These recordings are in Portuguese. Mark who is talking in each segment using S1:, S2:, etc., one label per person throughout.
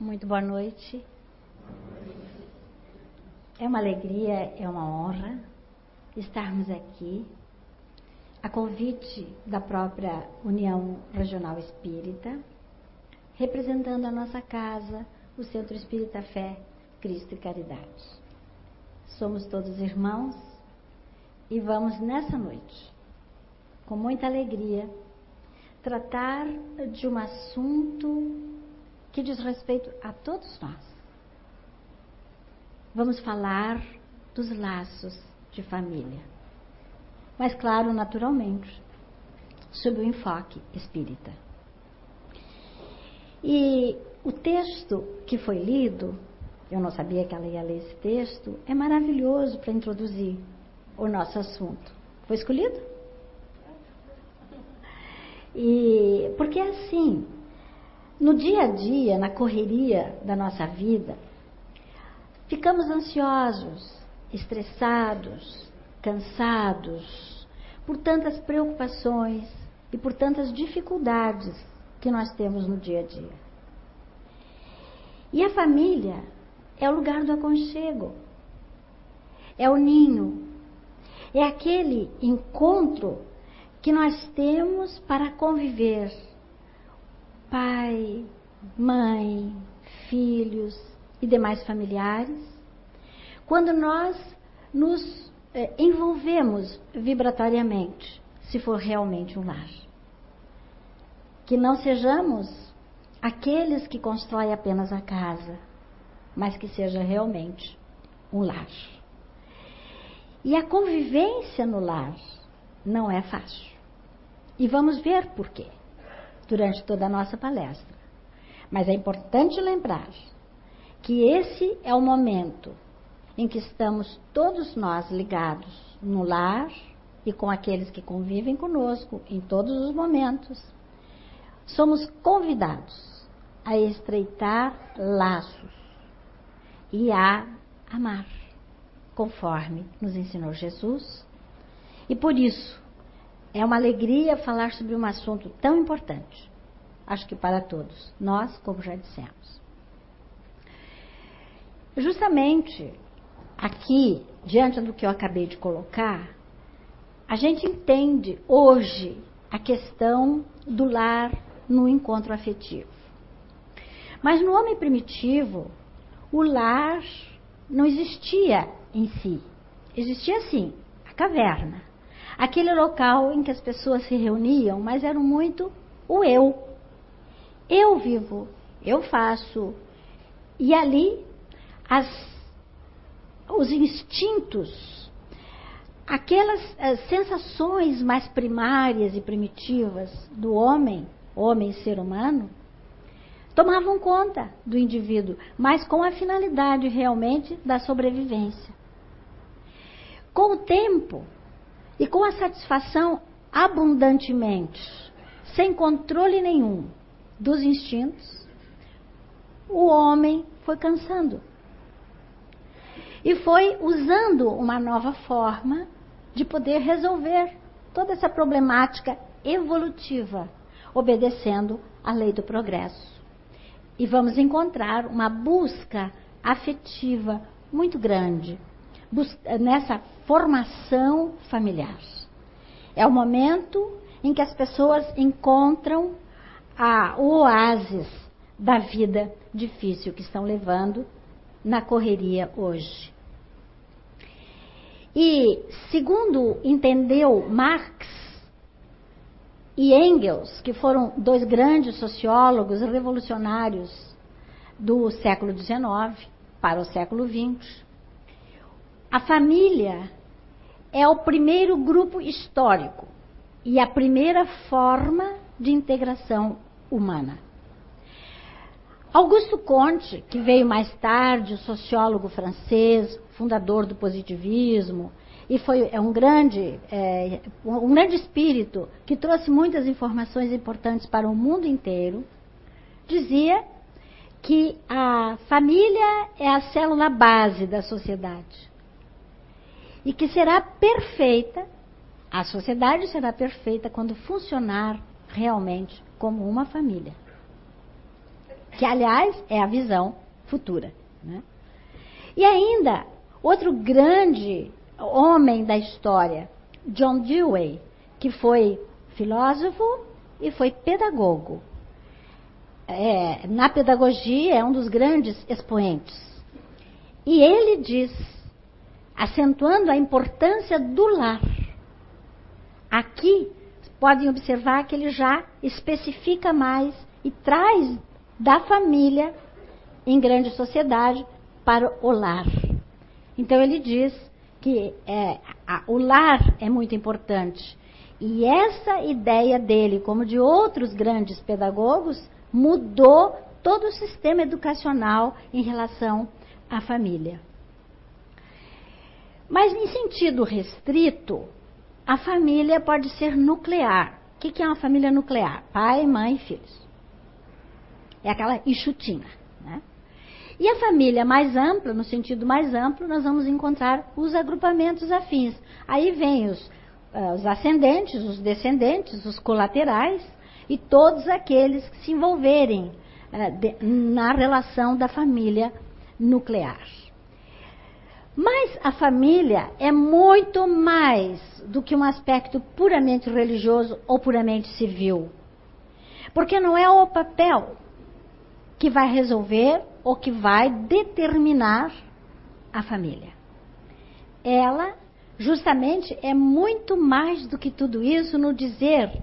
S1: Muito boa noite. É uma alegria, é uma honra estarmos aqui, a convite da própria União Regional Espírita, representando a nossa casa, o Centro Espírita Fé, Cristo e Caridade. Somos todos irmãos e vamos nessa noite, com muita alegria, tratar de um assunto que diz respeito a todos nós. Vamos falar dos laços de família. Mas, claro, naturalmente, sob o enfoque espírita. E o texto que foi lido, eu não sabia que ela ia ler esse texto, é maravilhoso para introduzir o nosso assunto. Foi escolhido? E porque é assim, no dia a dia, na correria da nossa vida, ficamos ansiosos, estressados, cansados por tantas preocupações e por tantas dificuldades que nós temos no dia a dia. E a família é o lugar do aconchego, é o ninho, é aquele encontro que nós temos para conviver pai, mãe, filhos e demais familiares, quando nós nos eh, envolvemos vibratoriamente, se for realmente um lar. Que não sejamos aqueles que constroem apenas a casa, mas que seja realmente um lar. E a convivência no lar não é fácil. E vamos ver por quê durante toda a nossa palestra. Mas é importante lembrar que esse é o momento em que estamos todos nós ligados no lar e com aqueles que convivem conosco em todos os momentos. Somos convidados a estreitar laços e a amar, conforme nos ensinou Jesus. E por isso, é uma alegria falar sobre um assunto tão importante. Acho que para todos, nós, como já dissemos. Justamente aqui, diante do que eu acabei de colocar, a gente entende hoje a questão do lar no encontro afetivo. Mas no homem primitivo, o lar não existia em si. Existia sim, a caverna aquele local em que as pessoas se reuniam, mas era muito o eu. Eu vivo, eu faço. E ali as, os instintos, aquelas sensações mais primárias e primitivas do homem, homem ser humano, tomavam conta do indivíduo, mas com a finalidade realmente da sobrevivência. Com o tempo, e com a satisfação abundantemente, sem controle nenhum dos instintos, o homem foi cansando. E foi usando uma nova forma de poder resolver toda essa problemática evolutiva, obedecendo à lei do progresso. E vamos encontrar uma busca afetiva muito grande nessa formação familiar. É o momento em que as pessoas encontram a, oásis da vida difícil que estão levando na correria hoje. E, segundo entendeu Marx e Engels, que foram dois grandes sociólogos revolucionários do século XIX para o século XX, a família é o primeiro grupo histórico e a primeira forma de integração humana. Augusto Comte, que veio mais tarde, o sociólogo francês, fundador do positivismo, e foi é um grande é, um grande espírito que trouxe muitas informações importantes para o mundo inteiro, dizia que a família é a célula base da sociedade e que será perfeita, a sociedade será perfeita quando funcionar realmente como uma família. que aliás é a visão futura. Né? E ainda, outro grande homem da história, John Dewey, que foi filósofo e foi pedagogo. É, na pedagogia é um dos grandes expoentes. E ele diz, acentuando a importância do lar. Aqui podem observar que ele já especifica mais e traz da família em grande sociedade para o lar. Então ele diz que é, a, o lar é muito importante. E essa ideia dele, como de outros grandes pedagogos, mudou todo o sistema educacional em relação à família. Mas, em sentido restrito, a família pode ser nuclear. O que é uma família nuclear? Pai, mãe e filhos. É aquela enxutinha. Né? E a família mais ampla, no sentido mais amplo, nós vamos encontrar os agrupamentos afins. Aí vem os, uh, os ascendentes, os descendentes, os colaterais e todos aqueles que se envolverem uh, de, na relação da família nuclear. Mas a família é muito mais do que um aspecto puramente religioso ou puramente civil. Porque não é o papel que vai resolver ou que vai determinar a família. Ela, justamente, é muito mais do que tudo isso no dizer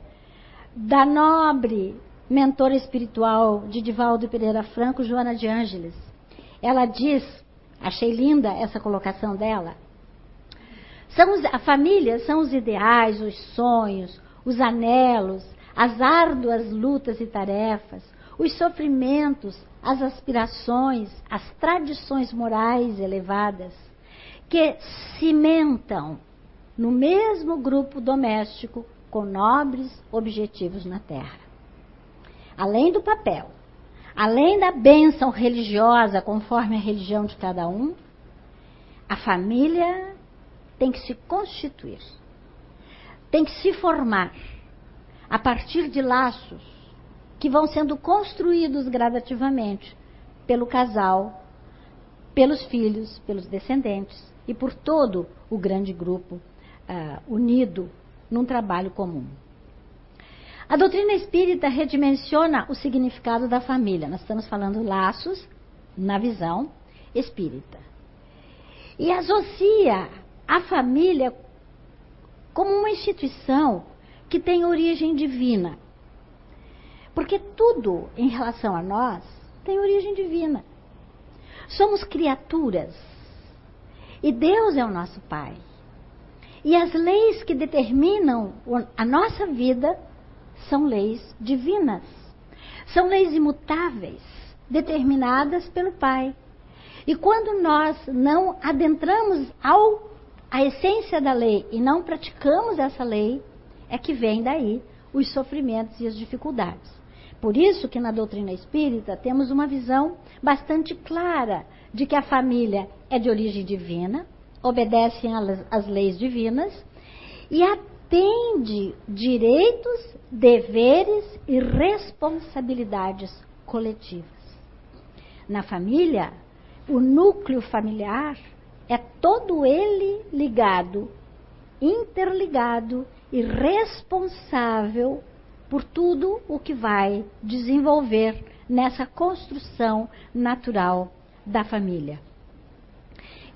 S1: da nobre mentora espiritual de Divaldo Pereira Franco, Joana de Ângeles. Ela diz, achei linda essa colocação dela, são os, a família são os ideais, os sonhos, os anelos, as árduas lutas e tarefas, os sofrimentos, as aspirações, as tradições morais elevadas que cimentam no mesmo grupo doméstico com nobres objetivos na terra. Além do papel, além da bênção religiosa conforme a religião de cada um, a família tem que se constituir, tem que se formar a partir de laços que vão sendo construídos gradativamente pelo casal, pelos filhos, pelos descendentes e por todo o grande grupo uh, unido num trabalho comum. A doutrina espírita redimensiona o significado da família. Nós estamos falando laços na visão espírita. E associa a família como uma instituição que tem origem divina. Porque tudo em relação a nós tem origem divina. Somos criaturas. E Deus é o nosso Pai. E as leis que determinam a nossa vida são leis divinas. São leis imutáveis, determinadas pelo Pai. E quando nós não adentramos ao, a essência da lei e não praticamos essa lei, é que vem daí os sofrimentos e as dificuldades. Por isso que na doutrina espírita temos uma visão bastante clara de que a família é de origem divina, obedece às leis divinas e atende direitos, deveres e responsabilidades coletivas. Na família, o núcleo familiar é todo ele ligado, interligado e responsável por tudo o que vai desenvolver nessa construção natural da família.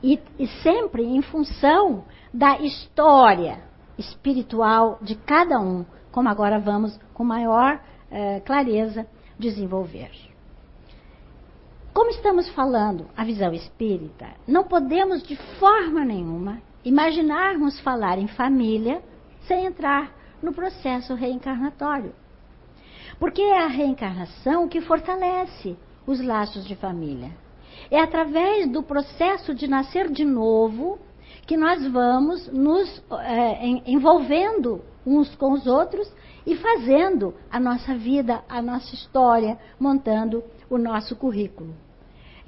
S1: E, e sempre em função da história espiritual de cada um, como agora vamos com maior eh, clareza desenvolver. Como estamos falando a visão espírita, não podemos de forma nenhuma imaginarmos falar em família sem entrar no processo reencarnatório. Porque é a reencarnação que fortalece os laços de família. É através do processo de nascer de novo que nós vamos nos é, envolvendo uns com os outros e fazendo a nossa vida, a nossa história, montando o nosso currículo.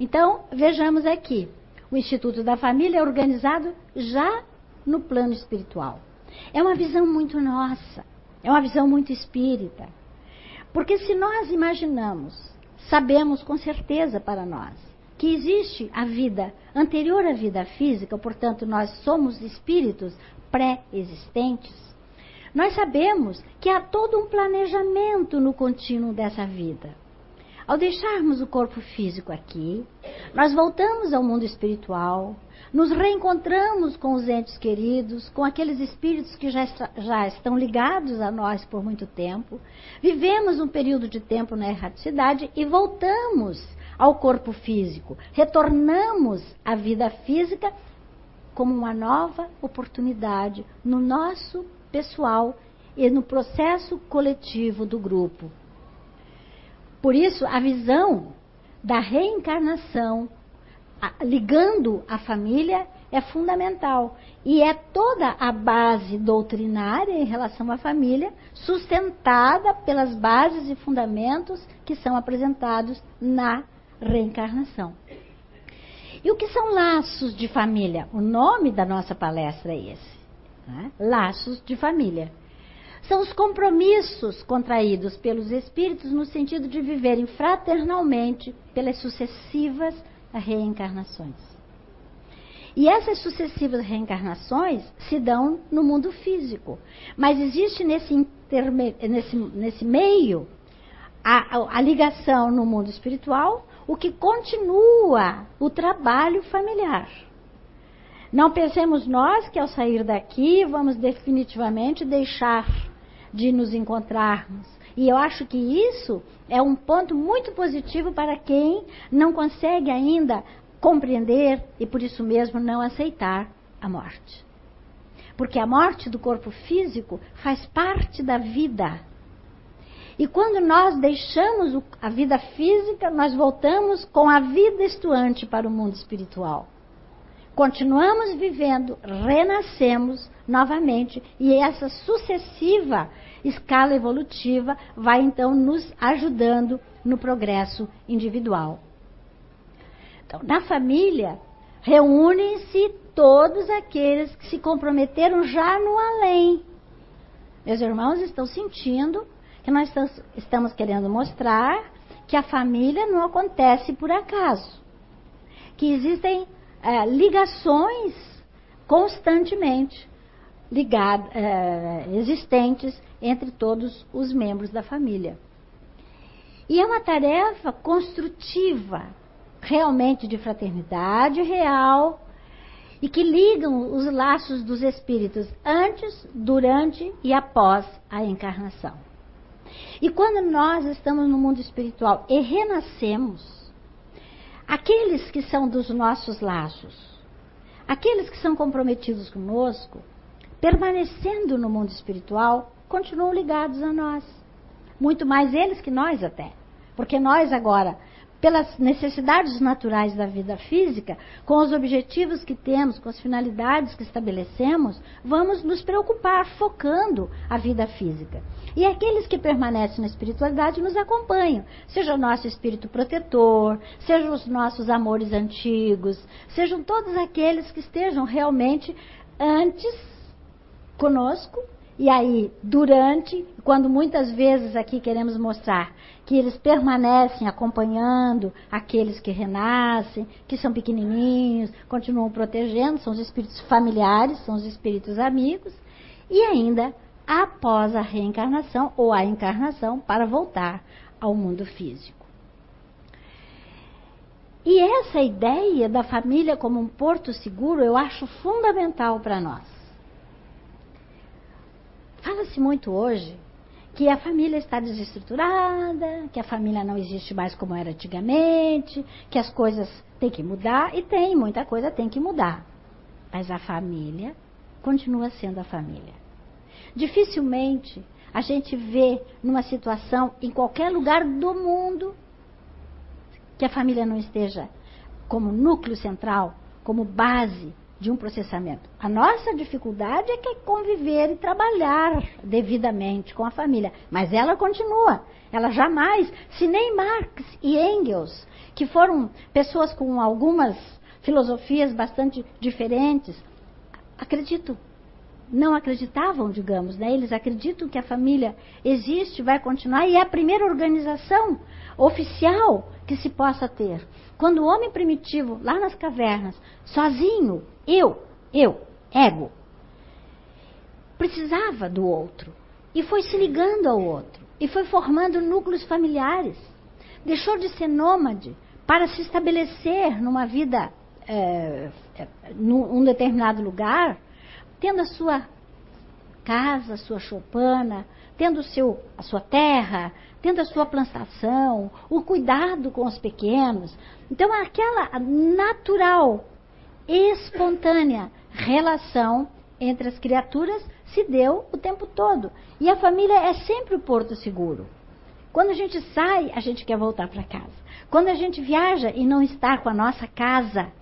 S1: Então, vejamos aqui: o Instituto da Família é organizado já no plano espiritual. É uma visão muito nossa, é uma visão muito espírita. Porque se nós imaginamos sabemos com certeza para nós que existe a vida anterior à vida física, portanto, nós somos espíritos pré-existentes. Nós sabemos que há todo um planejamento no contínuo dessa vida. Ao deixarmos o corpo físico aqui, nós voltamos ao mundo espiritual, nos reencontramos com os entes queridos, com aqueles espíritos que já, já estão ligados a nós por muito tempo, vivemos um período de tempo na erraticidade e voltamos ao corpo físico, retornamos à vida física como uma nova oportunidade no nosso pessoal e no processo coletivo do grupo. Por isso, a visão da reencarnação, ligando a família, é fundamental. E é toda a base doutrinária em relação à família, sustentada pelas bases e fundamentos que são apresentados na reencarnação. E o que são laços de família? O nome da nossa palestra é esse: né? Laços de família são os compromissos contraídos pelos espíritos no sentido de viverem fraternalmente pelas sucessivas reencarnações. E essas sucessivas reencarnações se dão no mundo físico, mas existe nesse, interme, nesse, nesse meio a, a, a ligação no mundo espiritual, o que continua o trabalho familiar. Não pensemos nós que ao sair daqui vamos definitivamente deixar de nos encontrarmos. E eu acho que isso é um ponto muito positivo para quem não consegue ainda compreender e por isso mesmo não aceitar a morte. Porque a morte do corpo físico faz parte da vida. E quando nós deixamos a vida física, nós voltamos com a vida estuante para o mundo espiritual. Continuamos vivendo, renascemos novamente e essa sucessiva escala evolutiva vai então nos ajudando no progresso individual. Então, na família, reúnem-se todos aqueles que se comprometeram já no além. Meus irmãos estão sentindo que nós estamos querendo mostrar que a família não acontece por acaso. Que existem é, ligações constantemente ligado, é, existentes entre todos os membros da família. E é uma tarefa construtiva, realmente de fraternidade real, e que ligam os laços dos espíritos antes, durante e após a encarnação. E quando nós estamos no mundo espiritual e renascemos, aqueles que são dos nossos laços, aqueles que são comprometidos conosco, permanecendo no mundo espiritual, continuam ligados a nós. Muito mais eles que nós até. Porque nós agora, pelas necessidades naturais da vida física, com os objetivos que temos, com as finalidades que estabelecemos, vamos nos preocupar focando a vida física. E aqueles que permanecem na espiritualidade nos acompanham, seja o nosso espírito protetor, sejam os nossos amores antigos, sejam todos aqueles que estejam realmente antes conosco e aí, durante, quando muitas vezes aqui queremos mostrar que eles permanecem acompanhando aqueles que renascem, que são pequenininhos, continuam protegendo, são os espíritos familiares, são os espíritos amigos, e ainda após a reencarnação ou a encarnação para voltar ao mundo físico. E essa ideia da família como um porto seguro eu acho fundamental para nós. Fala-se muito hoje que a família está desestruturada, que a família não existe mais como era antigamente, que as coisas têm que mudar, e tem, muita coisa tem que mudar. Mas a família continua sendo a família. Dificilmente a gente vê numa situação em qualquer lugar do mundo que a família não esteja como núcleo central, como base de um processamento. A nossa dificuldade é que é conviver e trabalhar devidamente com a família, mas ela continua. Ela jamais, se nem Marx e Engels, que foram pessoas com algumas filosofias bastante diferentes, acredito, não acreditavam, digamos, né? Eles acreditam que a família existe, vai continuar e é a primeira organização oficial que se possa ter. Quando o homem primitivo, lá nas cavernas, sozinho, eu, eu, ego, precisava do outro e foi se ligando ao outro e foi formando núcleos familiares. Deixou de ser nômade para se estabelecer numa vida, é, é, num determinado lugar, tendo a sua casa, sua choupana, tendo seu, a sua terra, tendo a sua plantação, o cuidado com os pequenos. Então, aquela natural, espontânea relação entre as criaturas se deu o tempo todo. E a família é sempre o porto seguro. Quando a gente sai, a gente quer voltar para casa. Quando a gente viaja e não está com a nossa casa,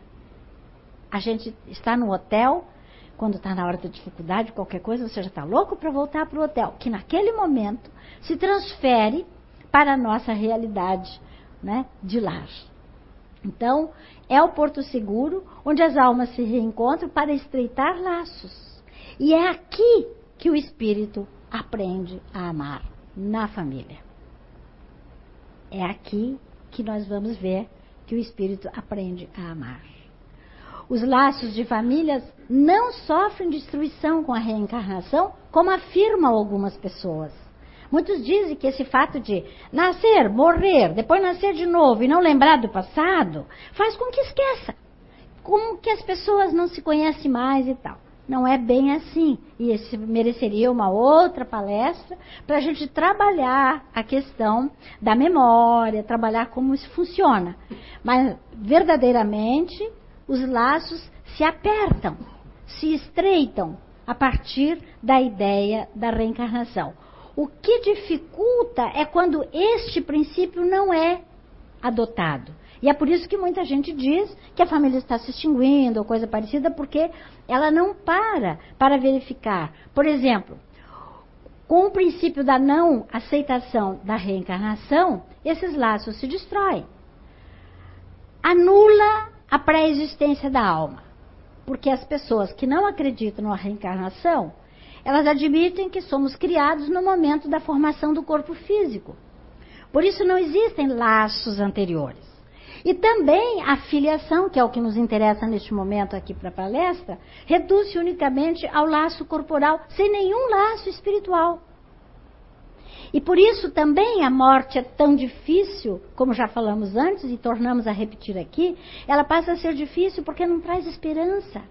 S1: a gente está no hotel, quando está na hora da dificuldade, qualquer coisa, você já está louco para voltar para o hotel, que naquele momento se transfere para a nossa realidade né, de lar. Então, é o porto seguro onde as almas se reencontram para estreitar laços. E é aqui que o espírito aprende a amar, na família. É aqui que nós vamos ver que o espírito aprende a amar. Os laços de famílias não sofrem destruição com a reencarnação, como afirmam algumas pessoas. Muitos dizem que esse fato de nascer, morrer, depois nascer de novo e não lembrar do passado, faz com que esqueça. Como que as pessoas não se conhecem mais e tal. Não é bem assim. E esse mereceria uma outra palestra para a gente trabalhar a questão da memória, trabalhar como isso funciona. Mas, verdadeiramente, os laços se apertam, se estreitam a partir da ideia da reencarnação. O que dificulta é quando este princípio não é adotado. E é por isso que muita gente diz que a família está se extinguindo ou coisa parecida, porque ela não para para verificar. Por exemplo, com o princípio da não aceitação da reencarnação, esses laços se destroem. Anula a pré-existência da alma. Porque as pessoas que não acreditam na reencarnação, elas admitem que somos criados no momento da formação do corpo físico. Por isso não existem laços anteriores. E também a filiação, que é o que nos interessa neste momento aqui para a palestra, reduz-se unicamente ao laço corporal, sem nenhum laço espiritual. E por isso também a morte é tão difícil, como já falamos antes e tornamos a repetir aqui, ela passa a ser difícil porque não traz esperança.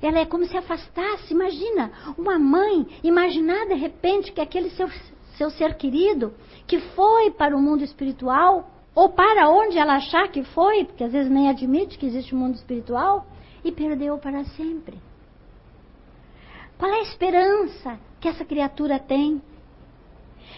S1: Ela é como se afastasse. Imagina uma mãe imaginar de repente que aquele seu, seu ser querido, que foi para o mundo espiritual, ou para onde ela achar que foi, porque às vezes nem admite que existe um mundo espiritual, e perdeu para sempre. Qual é a esperança que essa criatura tem?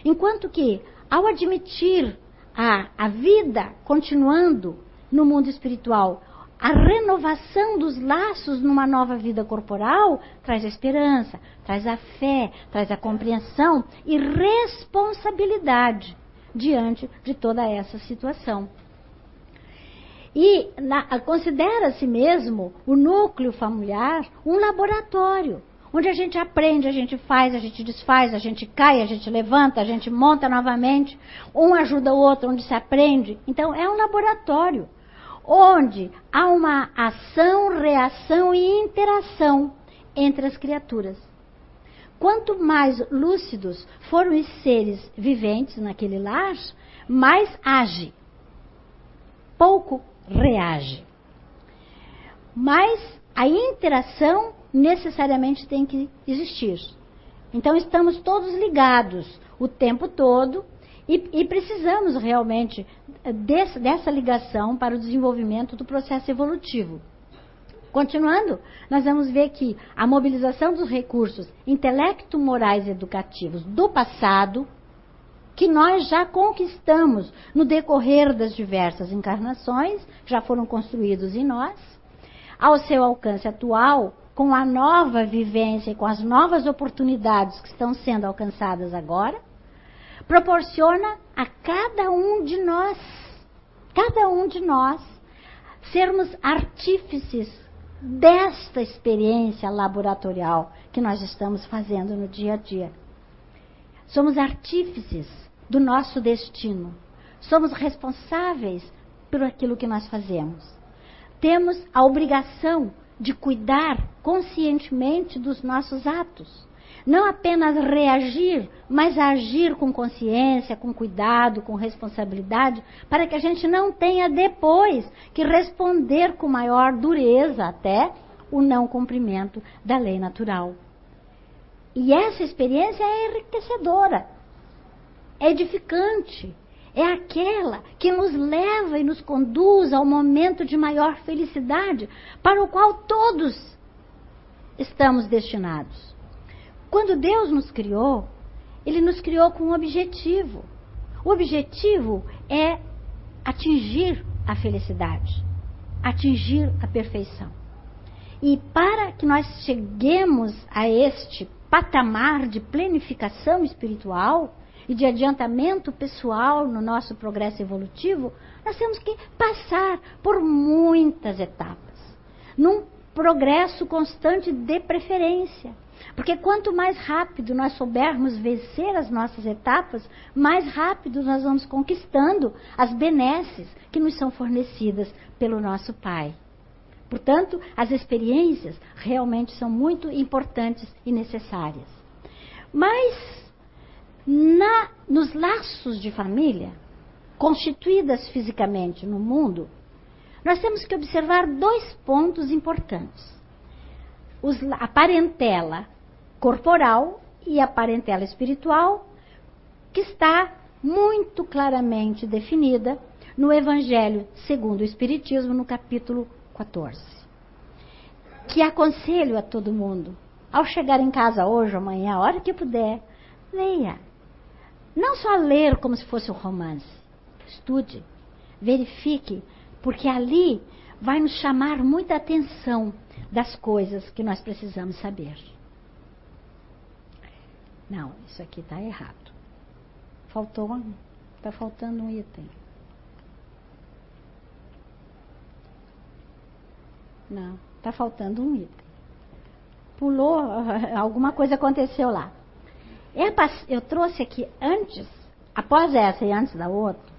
S1: Enquanto que, ao admitir a, a vida continuando no mundo espiritual, a renovação dos laços numa nova vida corporal traz a esperança, traz a fé, traz a compreensão e responsabilidade diante de toda essa situação. E considera-se mesmo o núcleo familiar um laboratório, onde a gente aprende, a gente faz, a gente desfaz, a gente cai, a gente levanta, a gente monta novamente, um ajuda o outro, onde se aprende. Então é um laboratório, onde há uma ação, reação e interação entre as criaturas. Quanto mais lúcidos foram os seres viventes naquele lar, mais age. Pouco reage. Mas a interação necessariamente tem que existir. Então estamos todos ligados o tempo todo e, e precisamos realmente desse, dessa ligação para o desenvolvimento do processo evolutivo. Continuando, nós vamos ver que a mobilização dos recursos intelecto-morais educativos do passado, que nós já conquistamos no decorrer das diversas encarnações, já foram construídos em nós, ao seu alcance atual, com a nova vivência e com as novas oportunidades que estão sendo alcançadas agora, proporciona a cada um de nós, cada um de nós, sermos artífices desta experiência laboratorial que nós estamos fazendo no dia a dia. Somos artífices do nosso destino. somos responsáveis por aquilo que nós fazemos. Temos a obrigação de cuidar conscientemente dos nossos atos. Não apenas reagir, mas agir com consciência, com cuidado, com responsabilidade, para que a gente não tenha depois que responder com maior dureza até o não cumprimento da lei natural. E essa experiência é enriquecedora, é edificante, é aquela que nos leva e nos conduz ao momento de maior felicidade, para o qual todos estamos destinados. Quando Deus nos criou, Ele nos criou com um objetivo. O objetivo é atingir a felicidade, atingir a perfeição. E para que nós cheguemos a este patamar de planificação espiritual e de adiantamento pessoal no nosso progresso evolutivo, nós temos que passar por muitas etapas, num progresso constante de preferência. Porque quanto mais rápido nós soubermos vencer as nossas etapas, mais rápido nós vamos conquistando as benesses que nos são fornecidas pelo nosso Pai. Portanto, as experiências realmente são muito importantes e necessárias. Mas, na, nos laços de família, constituídas fisicamente no mundo, nós temos que observar dois pontos importantes: Os, a parentela corporal e a parentela espiritual, que está muito claramente definida no Evangelho segundo o Espiritismo, no capítulo 14. Que aconselho a todo mundo, ao chegar em casa hoje, amanhã, a hora que puder, leia. Não só ler como se fosse um romance. Estude, verifique, porque ali vai nos chamar muita atenção das coisas que nós precisamos saber. Não, isso aqui está errado. Faltou, está faltando um item. Não, está faltando um item. Pulou, alguma coisa aconteceu lá. Eu trouxe aqui antes, após essa e antes da outra,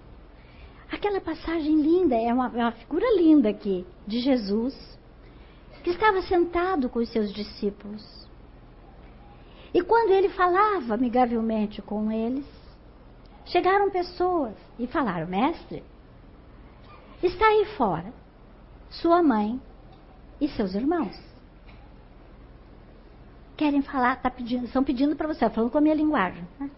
S1: aquela passagem linda, é uma, é uma figura linda aqui, de Jesus, estava sentado com os seus discípulos. E quando ele falava amigavelmente com eles, chegaram pessoas e falaram: Mestre, está aí fora sua mãe e seus irmãos. Querem falar, tá pedindo, estão pedindo para você, falando com a minha linguagem. Né?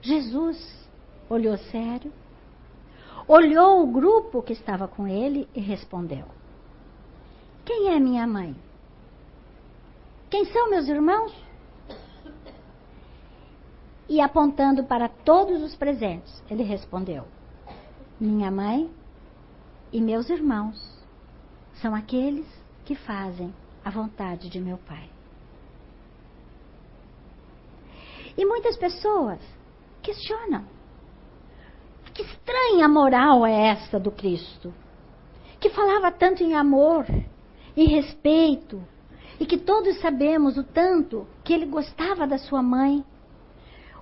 S1: Jesus olhou sério, olhou o grupo que estava com ele e respondeu: Quem é minha mãe? Quem são meus irmãos? E apontando para todos os presentes, ele respondeu: Minha mãe e meus irmãos são aqueles que fazem a vontade de meu Pai. E muitas pessoas questionam: que estranha moral é essa do Cristo? Que falava tanto em amor, em respeito, e que todos sabemos o tanto que ele gostava da sua mãe.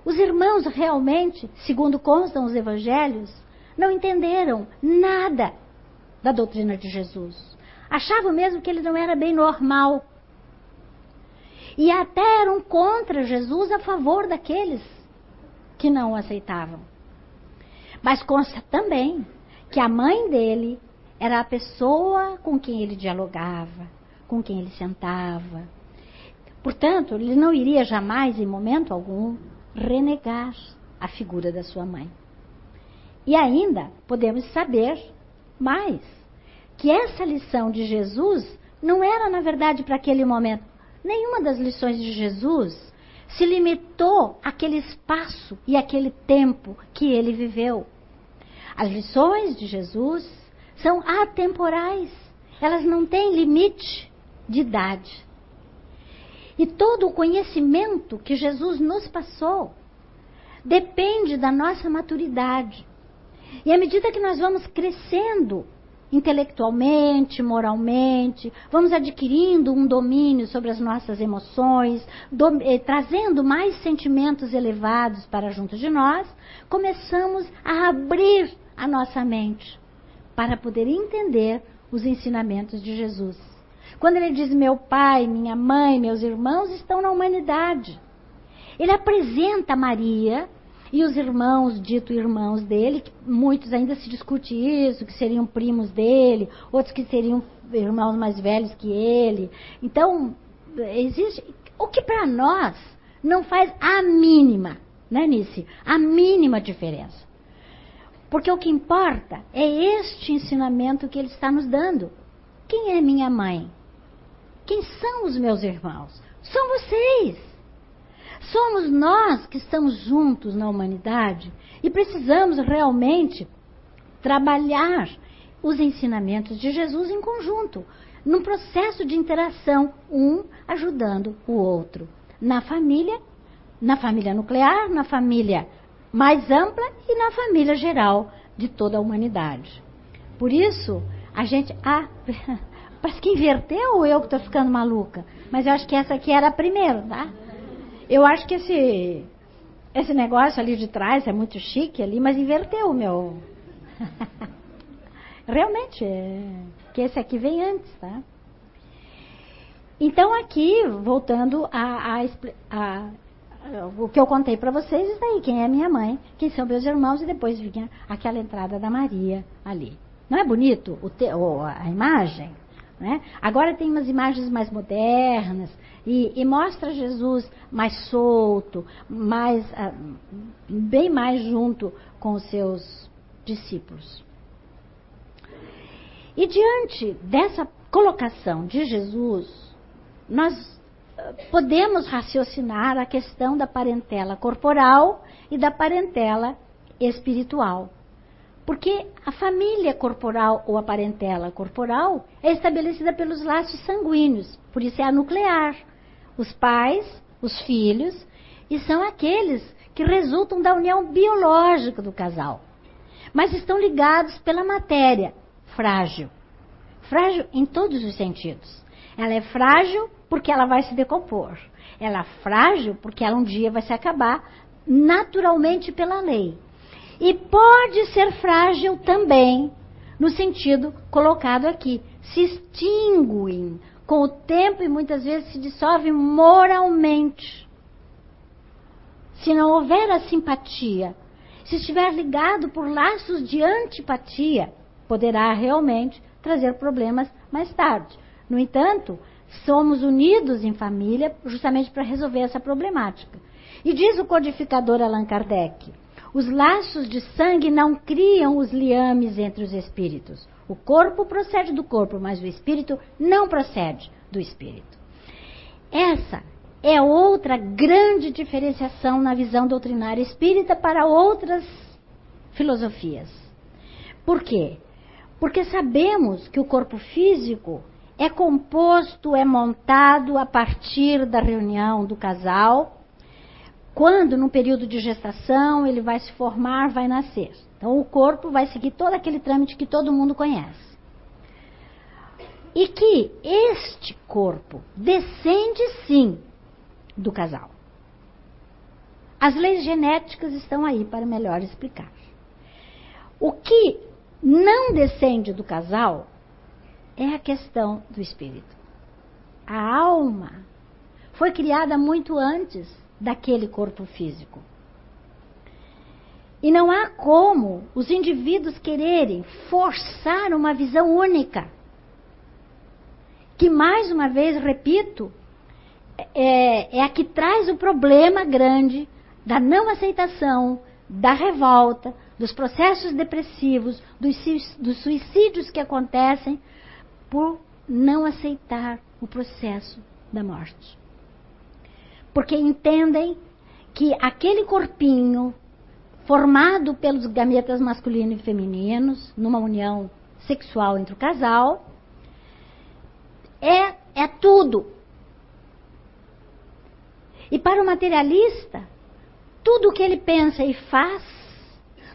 S1: Os irmãos realmente, segundo constam os evangelhos, não entenderam nada da doutrina de Jesus achavam mesmo que ele não era bem normal. E até eram contra Jesus a favor daqueles que não o aceitavam. Mas consta também que a mãe dele era a pessoa com quem ele dialogava, com quem ele sentava. Portanto, ele não iria jamais, em momento algum, renegar a figura da sua mãe. E ainda podemos saber mais que essa lição de Jesus não era, na verdade, para aquele momento. Nenhuma das lições de Jesus se limitou àquele espaço e àquele tempo que ele viveu. As lições de Jesus são atemporais, elas não têm limite de idade. E todo o conhecimento que Jesus nos passou depende da nossa maturidade. E à medida que nós vamos crescendo intelectualmente, moralmente, vamos adquirindo um domínio sobre as nossas emoções, do, eh, trazendo mais sentimentos elevados para junto de nós, começamos a abrir a nossa mente para poder entender os ensinamentos de Jesus. Quando ele diz meu pai, minha mãe, meus irmãos estão na humanidade. Ele apresenta Maria e os irmãos, dito irmãos dele, que muitos ainda se discute isso, que seriam primos dele, outros que seriam irmãos mais velhos que ele. Então, existe o que para nós não faz a mínima, né, Nice? A mínima diferença. Porque o que importa é este ensinamento que ele está nos dando. Quem é minha mãe? Quem são os meus irmãos? São vocês. Somos nós que estamos juntos na humanidade e precisamos realmente trabalhar os ensinamentos de Jesus em conjunto, num processo de interação, um ajudando o outro. Na família, na família nuclear, na família mais ampla e na família geral de toda a humanidade. Por isso, a gente. Ah, parece que inverteu ou eu que estou ficando maluca? Mas eu acho que essa aqui era a primeira, tá? Eu acho que esse, esse negócio ali de trás é muito chique ali, mas inverteu o meu. Realmente, é, que esse aqui vem antes, tá? Então aqui, voltando a, a o que eu contei para vocês, isso aí, quem é minha mãe, quem são meus irmãos, e depois vinha aquela entrada da Maria ali. Não é bonito o te, a imagem? Né? Agora tem umas imagens mais modernas e, e mostra Jesus mais solto, mais, ah, bem mais junto com os seus discípulos. E diante dessa colocação de Jesus, nós podemos raciocinar a questão da parentela corporal e da parentela espiritual. Porque a família corporal ou a parentela corporal é estabelecida pelos laços sanguíneos, por isso é a nuclear. Os pais, os filhos, e são aqueles que resultam da união biológica do casal. Mas estão ligados pela matéria, frágil. Frágil em todos os sentidos. Ela é frágil porque ela vai se decompor. Ela é frágil porque ela um dia vai se acabar naturalmente pela lei. E pode ser frágil também, no sentido colocado aqui. Se extinguem com o tempo e muitas vezes se dissolvem moralmente. Se não houver a simpatia, se estiver ligado por laços de antipatia, poderá realmente trazer problemas mais tarde. No entanto, somos unidos em família justamente para resolver essa problemática. E diz o codificador Allan Kardec: os laços de sangue não criam os liames entre os espíritos. O corpo procede do corpo, mas o espírito não procede do espírito. Essa é outra grande diferenciação na visão doutrinária espírita para outras filosofias. Por quê? Porque sabemos que o corpo físico é composto, é montado a partir da reunião do casal quando, no período de gestação, ele vai se formar, vai nascer. Então, o corpo vai seguir todo aquele trâmite que todo mundo conhece. E que este corpo descende, sim, do casal. As leis genéticas estão aí para melhor explicar. O que não descende do casal é a questão do espírito. A alma foi criada muito antes daquele corpo físico. E não há como os indivíduos quererem forçar uma visão única. Que, mais uma vez, repito, é, é a que traz o problema grande da não aceitação, da revolta, dos processos depressivos, dos, dos suicídios que acontecem por não aceitar o processo da morte porque entendem que aquele corpinho formado pelos gametas masculinos e femininos, numa união sexual entre o casal, é, é tudo. E para o materialista, tudo o que ele pensa e faz,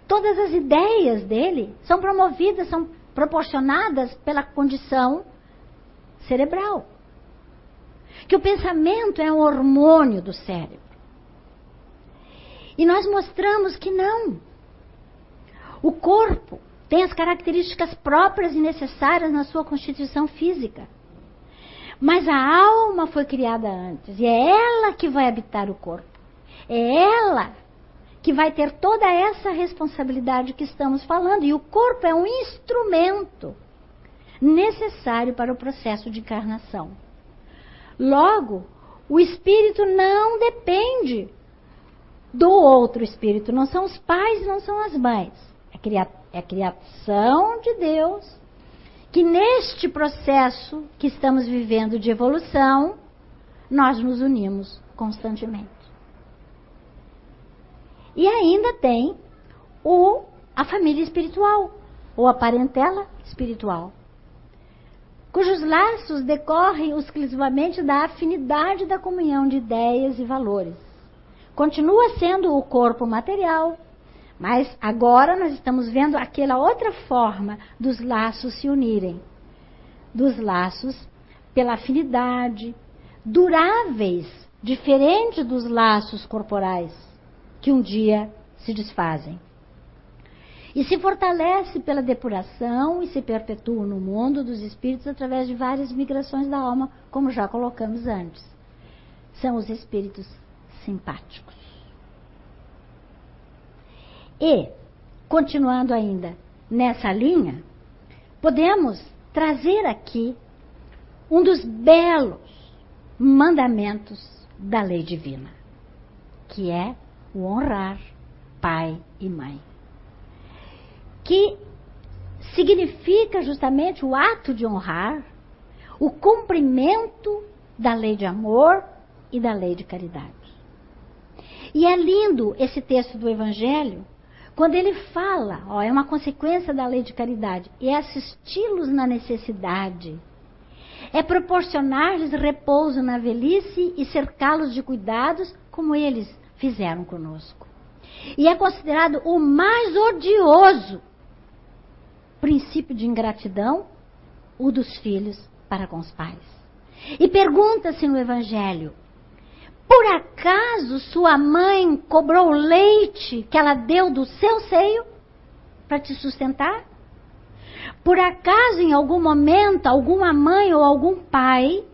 S1: todas as ideias dele são promovidas, são proporcionadas pela condição cerebral. Que o pensamento é um hormônio do cérebro. E nós mostramos que não. O corpo tem as características próprias e necessárias na sua constituição física. Mas a alma foi criada antes e é ela que vai habitar o corpo. É ela que vai ter toda essa responsabilidade que estamos falando. E o corpo é um instrumento necessário para o processo de encarnação. Logo, o espírito não depende do outro espírito, não são os pais, não são as mães. É a criação de Deus que neste processo que estamos vivendo de evolução, nós nos unimos constantemente. E ainda tem o, a família espiritual, ou a parentela espiritual, cujos laços decorrem exclusivamente da afinidade da comunhão de ideias e valores. Continua sendo o corpo material, mas agora nós estamos vendo aquela outra forma dos laços se unirem. Dos laços pela afinidade, duráveis, diferente dos laços corporais, que um dia se desfazem. E se fortalece pela depuração e se perpetua no mundo dos espíritos através de várias migrações da alma, como já colocamos antes. São os espíritos simpáticos. E, continuando ainda nessa linha, podemos trazer aqui um dos belos mandamentos da lei divina, que é o honrar pai e mãe. Que significa justamente o ato de honrar, o cumprimento da lei de amor e da lei de caridade. E é lindo esse texto do Evangelho, quando ele fala, ó, é uma consequência da lei de caridade, é assisti-los na necessidade, é proporcionar-lhes repouso na velhice e cercá-los de cuidados, como eles fizeram conosco. E é considerado o mais odioso princípio de ingratidão, o dos filhos para com os pais. E pergunta-se no Evangelho: por acaso sua mãe cobrou leite que ela deu do seu seio para te sustentar? Por acaso em algum momento alguma mãe ou algum pai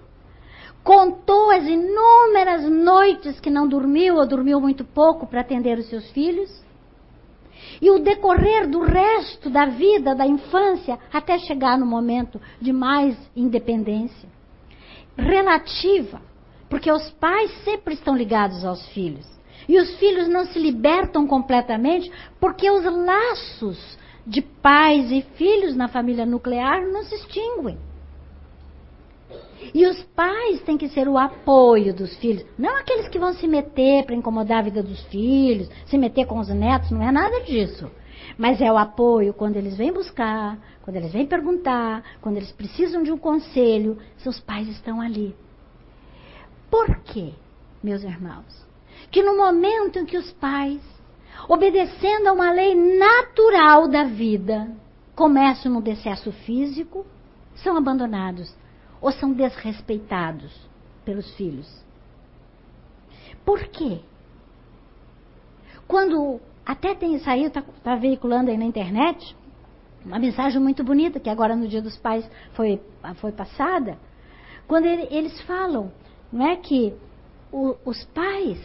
S1: contou as inúmeras noites que não dormiu ou dormiu muito pouco para atender os seus filhos? E o decorrer do resto da vida, da infância, até chegar no momento de mais independência relativa porque os pais sempre estão ligados aos filhos. E os filhos não se libertam completamente porque os laços de pais e filhos na família nuclear não se extinguem. E os pais têm que ser o apoio dos filhos, não aqueles que vão se meter para incomodar a vida dos filhos, se meter com os netos, não é nada disso. Mas é o apoio quando eles vêm buscar, quando eles vêm perguntar, quando eles precisam de um conselho, seus pais estão ali. Por quê, meus irmãos? Que no momento em que os pais, obedecendo a uma lei natural da vida, começam no decesso físico, são abandonados ou são desrespeitados pelos filhos. Por quê? Quando até tem saiu, está tá veiculando aí na internet, uma mensagem muito bonita, que agora no Dia dos Pais foi, foi passada, quando ele, eles falam não é que o, os pais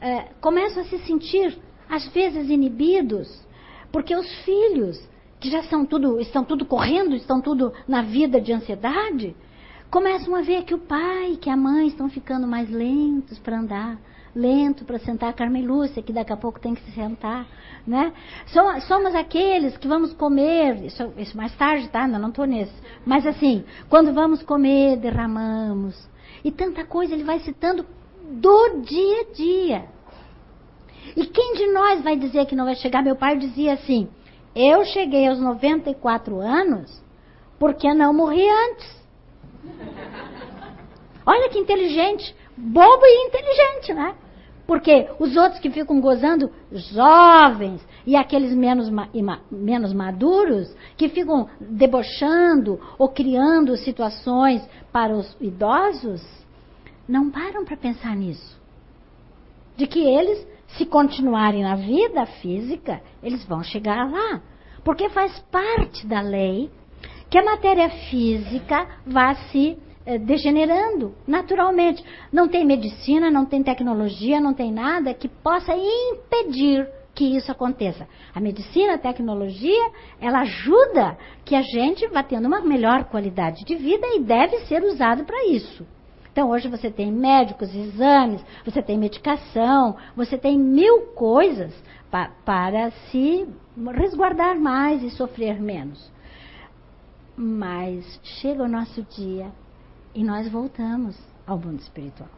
S1: é, começam a se sentir às vezes inibidos porque os filhos que já são tudo estão tudo correndo estão tudo na vida de ansiedade começam a ver que o pai que a mãe estão ficando mais lentos para andar lento para sentar a Carmen Lúcia, que daqui a pouco tem que se sentar, né? Somos aqueles que vamos comer, isso, isso mais tarde, tá? Não, não estou nesse. Mas assim, quando vamos comer, derramamos, e tanta coisa ele vai citando do dia a dia. E quem de nós vai dizer que não vai chegar? Meu pai dizia assim: Eu cheguei aos 94 anos porque não morri antes. Olha que inteligente, bobo e inteligente, né? Porque os outros que ficam gozando, jovens, e aqueles menos, ma menos maduros, que ficam debochando ou criando situações para os idosos, não param para pensar nisso. De que eles, se continuarem na vida física, eles vão chegar lá. Porque faz parte da lei que a matéria física vá se eh, degenerando naturalmente. Não tem medicina, não tem tecnologia, não tem nada que possa impedir que isso aconteça. A medicina, a tecnologia, ela ajuda que a gente vá tendo uma melhor qualidade de vida e deve ser usado para isso. Então, hoje você tem médicos, exames, você tem medicação, você tem mil coisas pa para se resguardar mais e sofrer menos. Mas chega o nosso dia e nós voltamos ao mundo espiritual.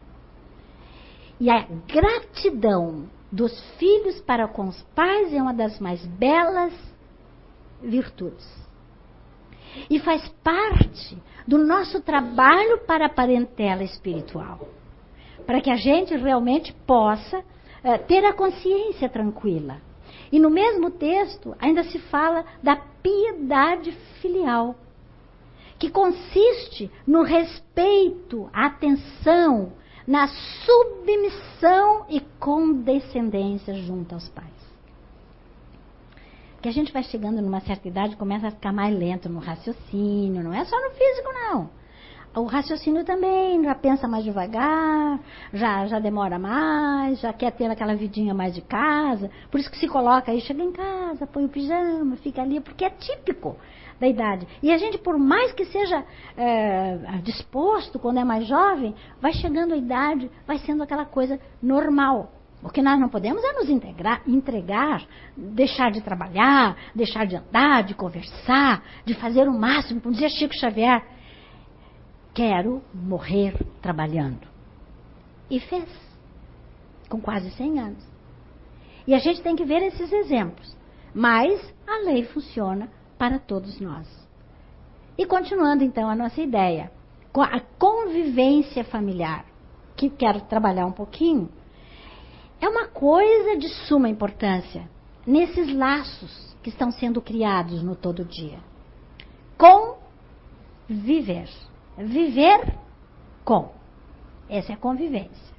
S1: E a gratidão dos filhos para com os pais é uma das mais belas virtudes. E faz parte do nosso trabalho para a parentela espiritual. Para que a gente realmente possa uh, ter a consciência tranquila. E no mesmo texto ainda se fala da piedade filial que consiste no respeito, atenção, na submissão e condescendência junto aos pais. Que a gente vai chegando numa certa idade começa a ficar mais lento no raciocínio, não é só no físico, não. O raciocínio também já pensa mais devagar, já, já demora mais, já quer ter aquela vidinha mais de casa. Por isso que se coloca aí, chega em casa, põe o pijama, fica ali, porque é típico da idade. E a gente, por mais que seja é, disposto quando é mais jovem, vai chegando a idade, vai sendo aquela coisa normal. O que nós não podemos é nos integrar, entregar, deixar de trabalhar, deixar de andar, de conversar, de fazer o máximo, como dizia Chico Xavier, quero morrer trabalhando. E fez, com quase 100 anos. E a gente tem que ver esses exemplos. Mas a lei funciona para todos nós. E continuando então a nossa ideia, a convivência familiar, que quero trabalhar um pouquinho, é uma coisa de suma importância nesses laços que estão sendo criados no todo dia. Com viver. Viver com. Essa é a convivência.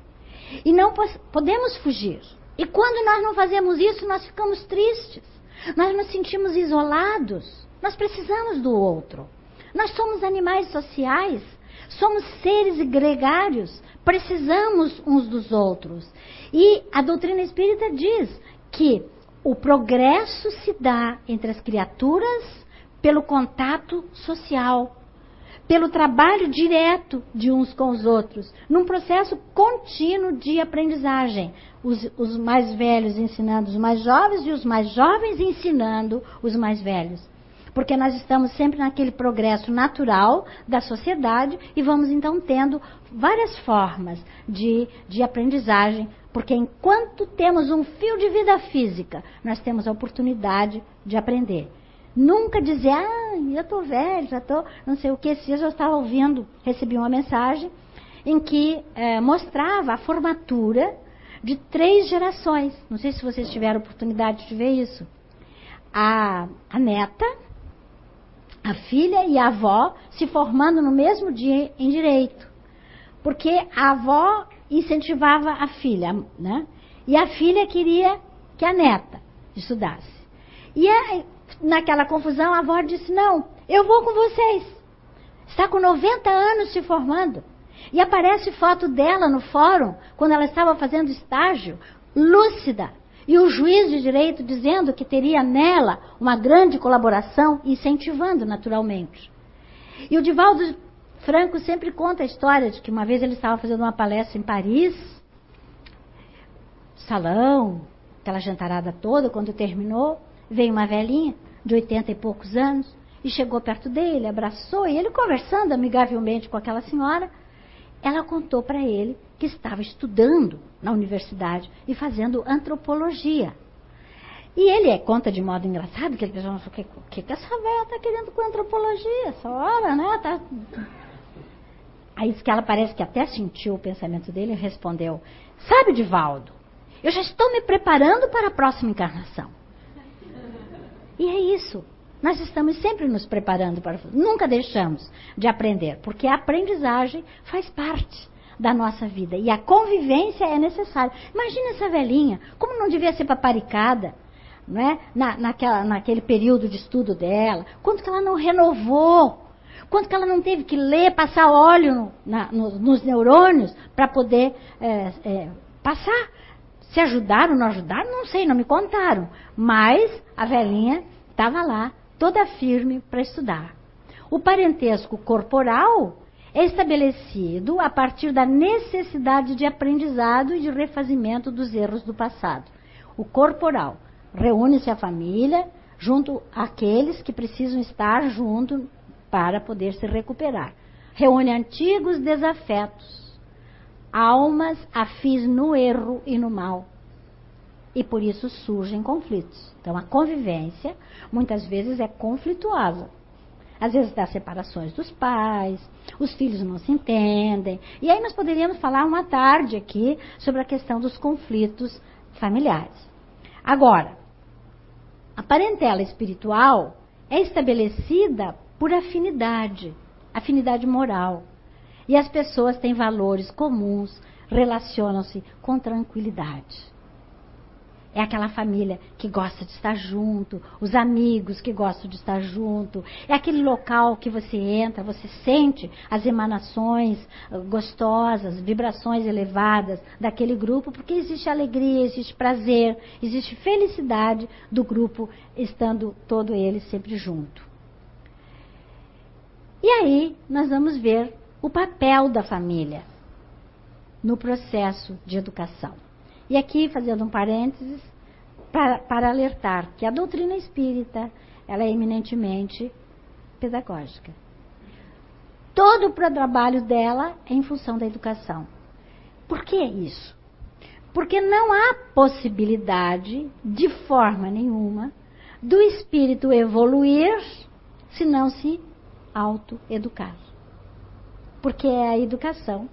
S1: E não podemos fugir. E quando nós não fazemos isso, nós ficamos tristes. Nós nos sentimos isolados. Nós precisamos do outro. Nós somos animais sociais. Somos seres gregários. Precisamos uns dos outros. E a doutrina espírita diz que o progresso se dá entre as criaturas pelo contato social, pelo trabalho direto de uns com os outros, num processo contínuo de aprendizagem os, os mais velhos ensinando os mais jovens e os mais jovens ensinando os mais velhos. Porque nós estamos sempre naquele progresso natural da sociedade e vamos então tendo várias formas de, de aprendizagem, porque enquanto temos um fio de vida física, nós temos a oportunidade de aprender. Nunca dizer, ah, eu estou velho, já estou, não sei o que. Se eu estava ouvindo, recebi uma mensagem em que eh, mostrava a formatura de três gerações. Não sei se vocês tiveram oportunidade de ver isso. A, a neta, a filha e a avó se formando no mesmo dia em direito. Porque a avó incentivava a filha, né? E a filha queria que a neta estudasse. E aí, naquela confusão, a avó disse: Não, eu vou com vocês. Está com 90 anos se formando. E aparece foto dela no fórum, quando ela estava fazendo estágio, lúcida. E o juiz de direito dizendo que teria nela uma grande colaboração, incentivando naturalmente. E o Divaldo Franco sempre conta a história de que uma vez ele estava fazendo uma palestra em Paris, salão, aquela jantarada toda, quando terminou, veio uma velhinha de oitenta e poucos anos e chegou perto dele, abraçou, e ele conversando amigavelmente com aquela senhora, ela contou para ele que estava estudando na universidade e fazendo antropologia. E ele é, conta de modo engraçado que ele pensou, o que, que, que essa velha está querendo com antropologia? Essa hora, né? Tá... Aí diz que ela parece que até sentiu o pensamento dele e respondeu, sabe, Divaldo, Eu já estou me preparando para a próxima encarnação. E é isso. Nós estamos sempre nos preparando para. Nunca deixamos de aprender, porque a aprendizagem faz parte da nossa vida. E a convivência é necessária. Imagina essa velhinha, como não devia ser paparicada, não é? Na, naquela, naquele período de estudo dela. Quanto que ela não renovou. Quanto que ela não teve que ler, passar óleo no, na, no, nos neurônios para poder é, é, passar. Se ajudaram não ajudaram, não sei, não me contaram. Mas a velhinha estava lá, toda firme para estudar. O parentesco corporal é estabelecido a partir da necessidade de aprendizado e de refazimento dos erros do passado. O corporal reúne-se a família junto àqueles que precisam estar junto para poder se recuperar. Reúne antigos desafetos, almas afins no erro e no mal. E por isso surgem conflitos. Então a convivência muitas vezes é conflituosa. Às vezes dá separações dos pais, os filhos não se entendem. E aí nós poderíamos falar uma tarde aqui sobre a questão dos conflitos familiares. Agora, a parentela espiritual é estabelecida por afinidade, afinidade moral. E as pessoas têm valores comuns, relacionam-se com tranquilidade. É aquela família que gosta de estar junto, os amigos que gostam de estar junto. É aquele local que você entra, você sente as emanações ah, gostosas, vibrações elevadas daquele grupo, porque existe alegria, existe prazer, existe felicidade do grupo estando todo ele sempre junto. E aí nós vamos ver o papel da família no processo de educação. E aqui, fazendo um parênteses, para, para alertar que a doutrina espírita ela é eminentemente pedagógica. Todo o trabalho dela é em função da educação. Por que isso? Porque não há possibilidade, de forma nenhuma, do espírito evoluir se não se autoeducar. Porque é a educação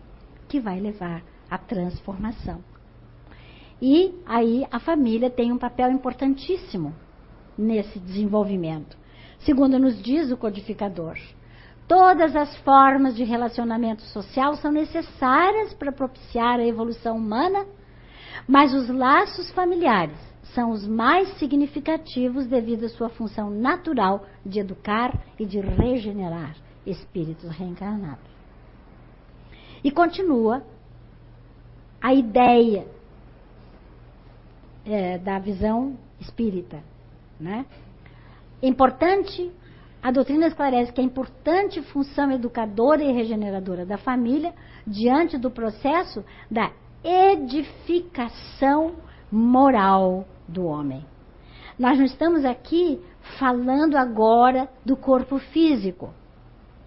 S1: que vai levar à transformação. E aí a família tem um papel importantíssimo nesse desenvolvimento. Segundo nos diz o codificador, todas as formas de relacionamento social são necessárias para propiciar a evolução humana, mas os laços familiares são os mais significativos devido à sua função natural de educar e de regenerar espíritos reencarnados. E continua a ideia é, da visão espírita. Né? Importante, a doutrina esclarece que é importante função educadora e regeneradora da família diante do processo da edificação moral do homem. Nós não estamos aqui falando agora do corpo físico,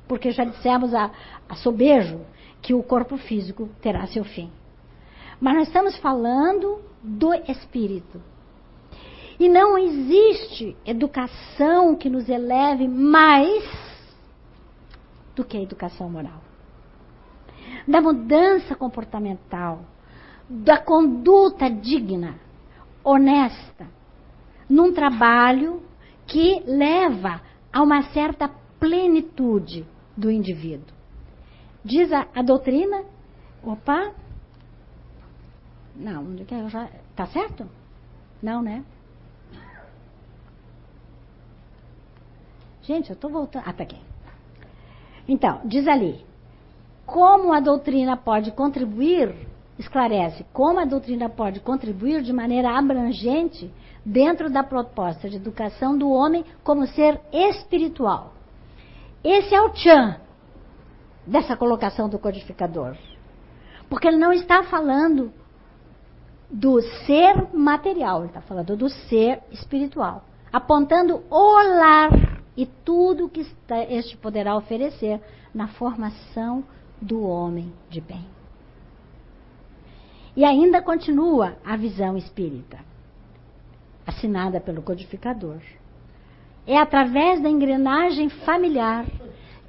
S1: porque já dissemos a, a sobejo que o corpo físico terá seu fim. Mas nós estamos falando do espírito. E não existe educação que nos eleve mais do que a educação moral. Da mudança comportamental, da conduta digna, honesta, num trabalho que leva a uma certa plenitude do indivíduo. Diz a, a doutrina, opa, não, já. Tá certo? Não, né? Gente, eu estou voltando. Ah, tá aqui. Então, diz ali. Como a doutrina pode contribuir, esclarece, como a doutrina pode contribuir de maneira abrangente dentro da proposta de educação do homem como ser espiritual. Esse é o tchan dessa colocação do codificador. Porque ele não está falando do ser material, ele está falando do ser espiritual, apontando o lar e tudo que este poderá oferecer na formação do homem de bem. E ainda continua a visão espírita, assinada pelo codificador. É através da engrenagem familiar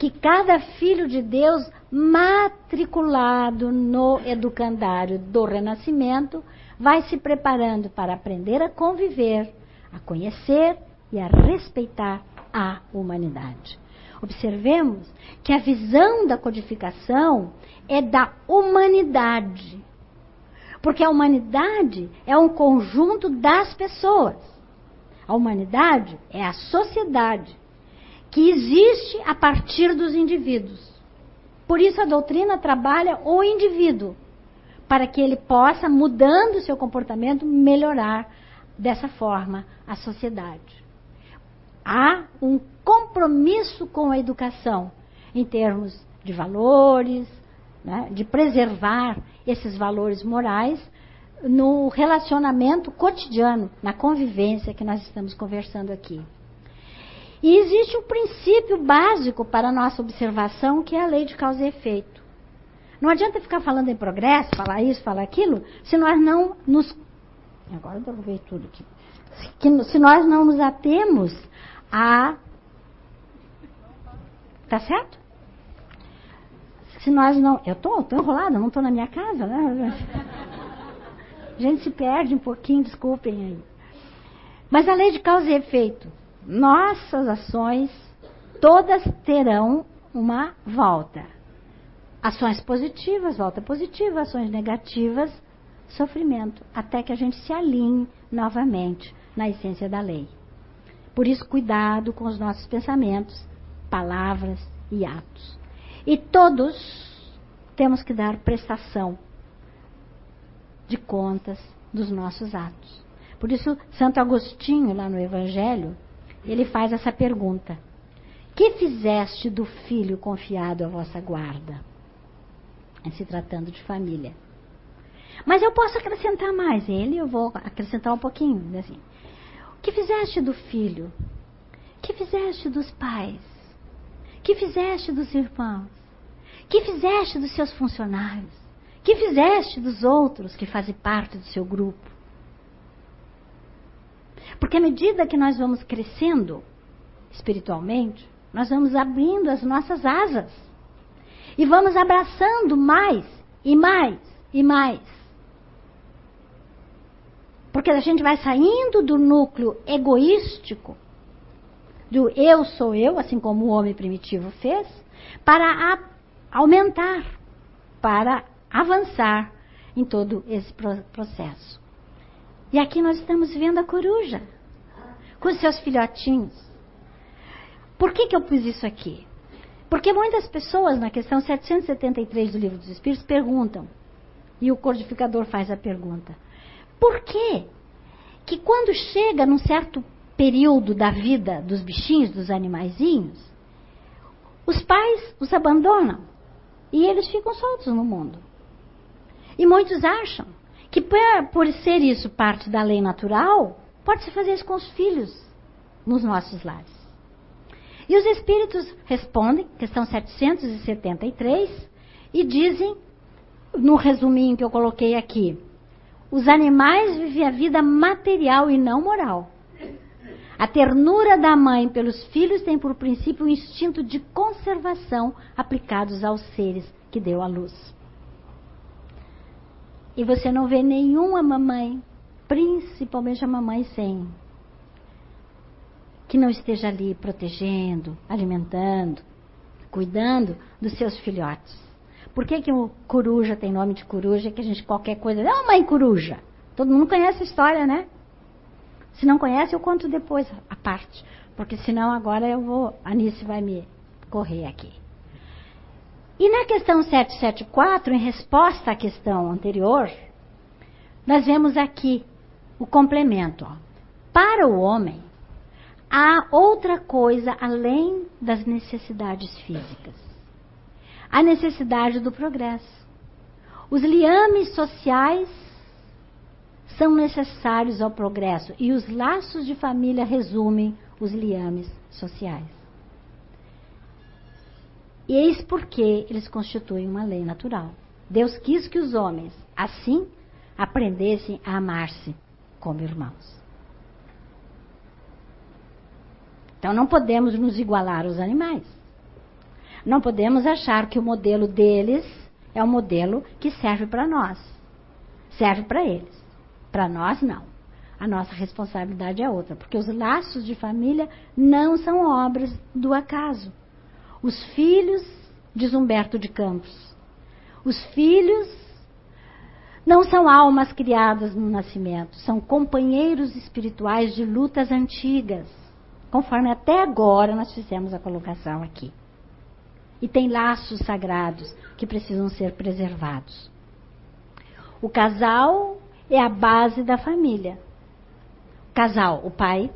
S1: que cada filho de Deus matriculado no educandário do renascimento vai se preparando para aprender a conviver, a conhecer e a respeitar a humanidade. Observemos que a visão da codificação é da humanidade. Porque a humanidade é um conjunto das pessoas. A humanidade é a sociedade que existe a partir dos indivíduos. Por isso a doutrina trabalha o indivíduo, para que ele possa, mudando seu comportamento, melhorar dessa forma a sociedade. Há um compromisso com a educação, em termos de valores, né, de preservar esses valores morais no relacionamento cotidiano, na convivência que nós estamos conversando aqui. E existe um princípio básico para a nossa observação, que é a lei de causa e efeito. Não adianta ficar falando em progresso, falar isso, falar aquilo, se nós não nos. Agora eu derrubei tudo aqui. Se nós não nos atemos a. Tá certo? Se nós não. Eu tô, tô enrolada, não tô na minha casa, né? A gente se perde um pouquinho, desculpem aí. Mas a lei de causa e efeito nossas ações todas terão uma volta. Ações positivas, volta positiva, ações negativas, sofrimento, até que a gente se alinhe novamente na essência da lei. Por isso, cuidado com os nossos pensamentos, palavras e atos. E todos temos que dar prestação de contas dos nossos atos. Por isso, Santo Agostinho, lá no Evangelho, ele faz essa pergunta: Que fizeste do filho confiado à vossa guarda? Se tratando de família. Mas eu posso acrescentar mais. Ele, eu vou acrescentar um pouquinho. Assim. Que fizeste do filho? Que fizeste dos pais? Que fizeste dos irmãos? Que fizeste dos seus funcionários? Que fizeste dos outros que fazem parte do seu grupo? Porque à medida que nós vamos crescendo espiritualmente, nós vamos abrindo as nossas asas. E vamos abraçando mais e mais e mais. Porque a gente vai saindo do núcleo egoístico, do eu sou eu, assim como o homem primitivo fez, para aumentar, para avançar em todo esse processo. E aqui nós estamos vendo a coruja com seus filhotinhos. Por que, que eu pus isso aqui? Porque muitas pessoas, na questão 773 do Livro dos Espíritos, perguntam, e o codificador faz a pergunta: por que que quando chega num certo período da vida dos bichinhos, dos animaizinhos, os pais os abandonam e eles ficam soltos no mundo? E muitos acham que por ser isso parte da lei natural, pode-se fazer isso com os filhos nos nossos lares. E os espíritos respondem, questão 773, e dizem, no resuminho que eu coloquei aqui, os animais vivem a vida material e não moral. A ternura da mãe pelos filhos tem por princípio o instinto de conservação aplicados aos seres que deu à luz. E você não vê nenhuma mamãe, principalmente a mamãe sem, que não esteja ali protegendo, alimentando, cuidando dos seus filhotes. Por que, que o coruja tem nome de coruja? Que a gente qualquer coisa. Ah, mãe coruja! Todo mundo conhece a história, né? Se não conhece, eu conto depois a parte. Porque senão agora eu vou. A Anice vai me correr aqui. E na questão 774, em resposta à questão anterior, nós vemos aqui o complemento. Ó. Para o homem, há outra coisa além das necessidades físicas. A necessidade do progresso. Os liames sociais são necessários ao progresso e os laços de família resumem os liames sociais. E eis porque eles constituem uma lei natural. Deus quis que os homens, assim, aprendessem a amar-se como irmãos. Então não podemos nos igualar aos animais. Não podemos achar que o modelo deles é o modelo que serve para nós. Serve para eles. Para nós, não. A nossa responsabilidade é outra, porque os laços de família não são obras do acaso. Os filhos, diz Humberto de Campos, os filhos não são almas criadas no nascimento, são companheiros espirituais de lutas antigas, conforme até agora nós fizemos a colocação aqui. E tem laços sagrados que precisam ser preservados. O casal é a base da família. O casal, o pai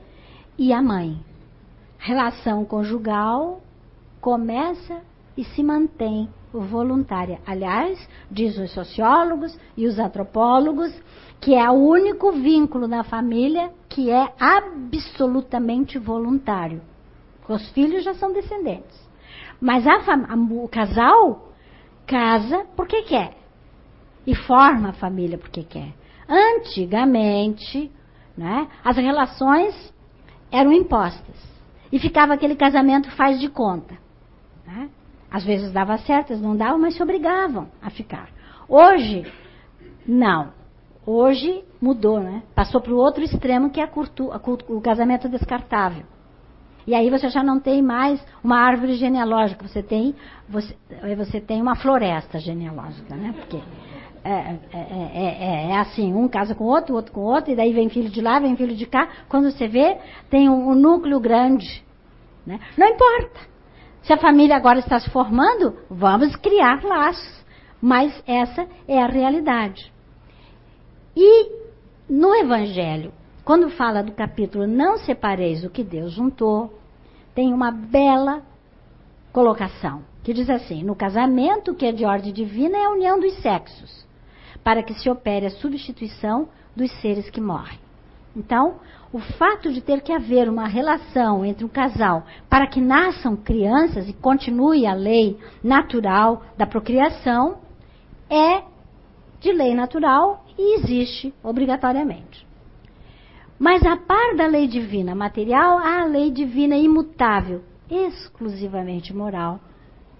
S1: e a mãe. Relação conjugal começa e se mantém voluntária. Aliás, diz os sociólogos e os antropólogos que é o único vínculo na família que é absolutamente voluntário. Os filhos já são descendentes. Mas a, a, o casal casa porque quer. E forma a família porque quer. Antigamente, né, as relações eram impostas. E ficava aquele casamento faz de conta. Né? Às vezes dava certo, às não dava, mas se obrigavam a ficar. Hoje, não. Hoje mudou, né? Passou para o outro extremo que é cultu, cultu, o casamento descartável. E aí você já não tem mais uma árvore genealógica, você tem, você, você tem uma floresta genealógica, né? Porque é, é, é, é, assim, um casa com outro, outro com outro, e daí vem filho de lá, vem filho de cá. Quando você vê, tem um, um núcleo grande. Né? Não importa. Se a família agora está se formando, vamos criar laços. Mas essa é a realidade. E no Evangelho, quando fala do capítulo Não separeis o que Deus juntou, tem uma bela colocação, que diz assim: No casamento que é de ordem divina é a união dos sexos, para que se opere a substituição dos seres que morrem. Então, o fato de ter que haver uma relação entre um casal para que nasçam crianças e continue a lei natural da procriação é de lei natural e existe obrigatoriamente. Mas a par da lei divina material, há a lei divina imutável, exclusivamente moral,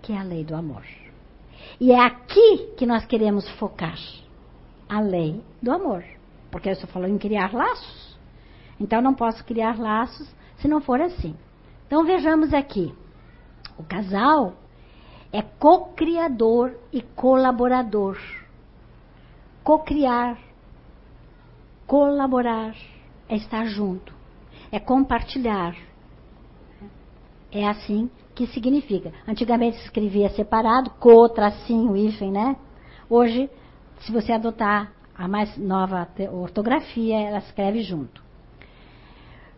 S1: que é a lei do amor. E é aqui que nós queremos focar a lei do amor. Porque eu estou falando em criar laços. Então não posso criar laços se não for assim. Então vejamos aqui. O casal é co-criador e colaborador. Co-criar, colaborar, é estar junto, é compartilhar. É assim que significa. Antigamente se escrevia separado, co, tracinho, hífen, né? Hoje, se você adotar a mais nova ortografia, ela escreve junto.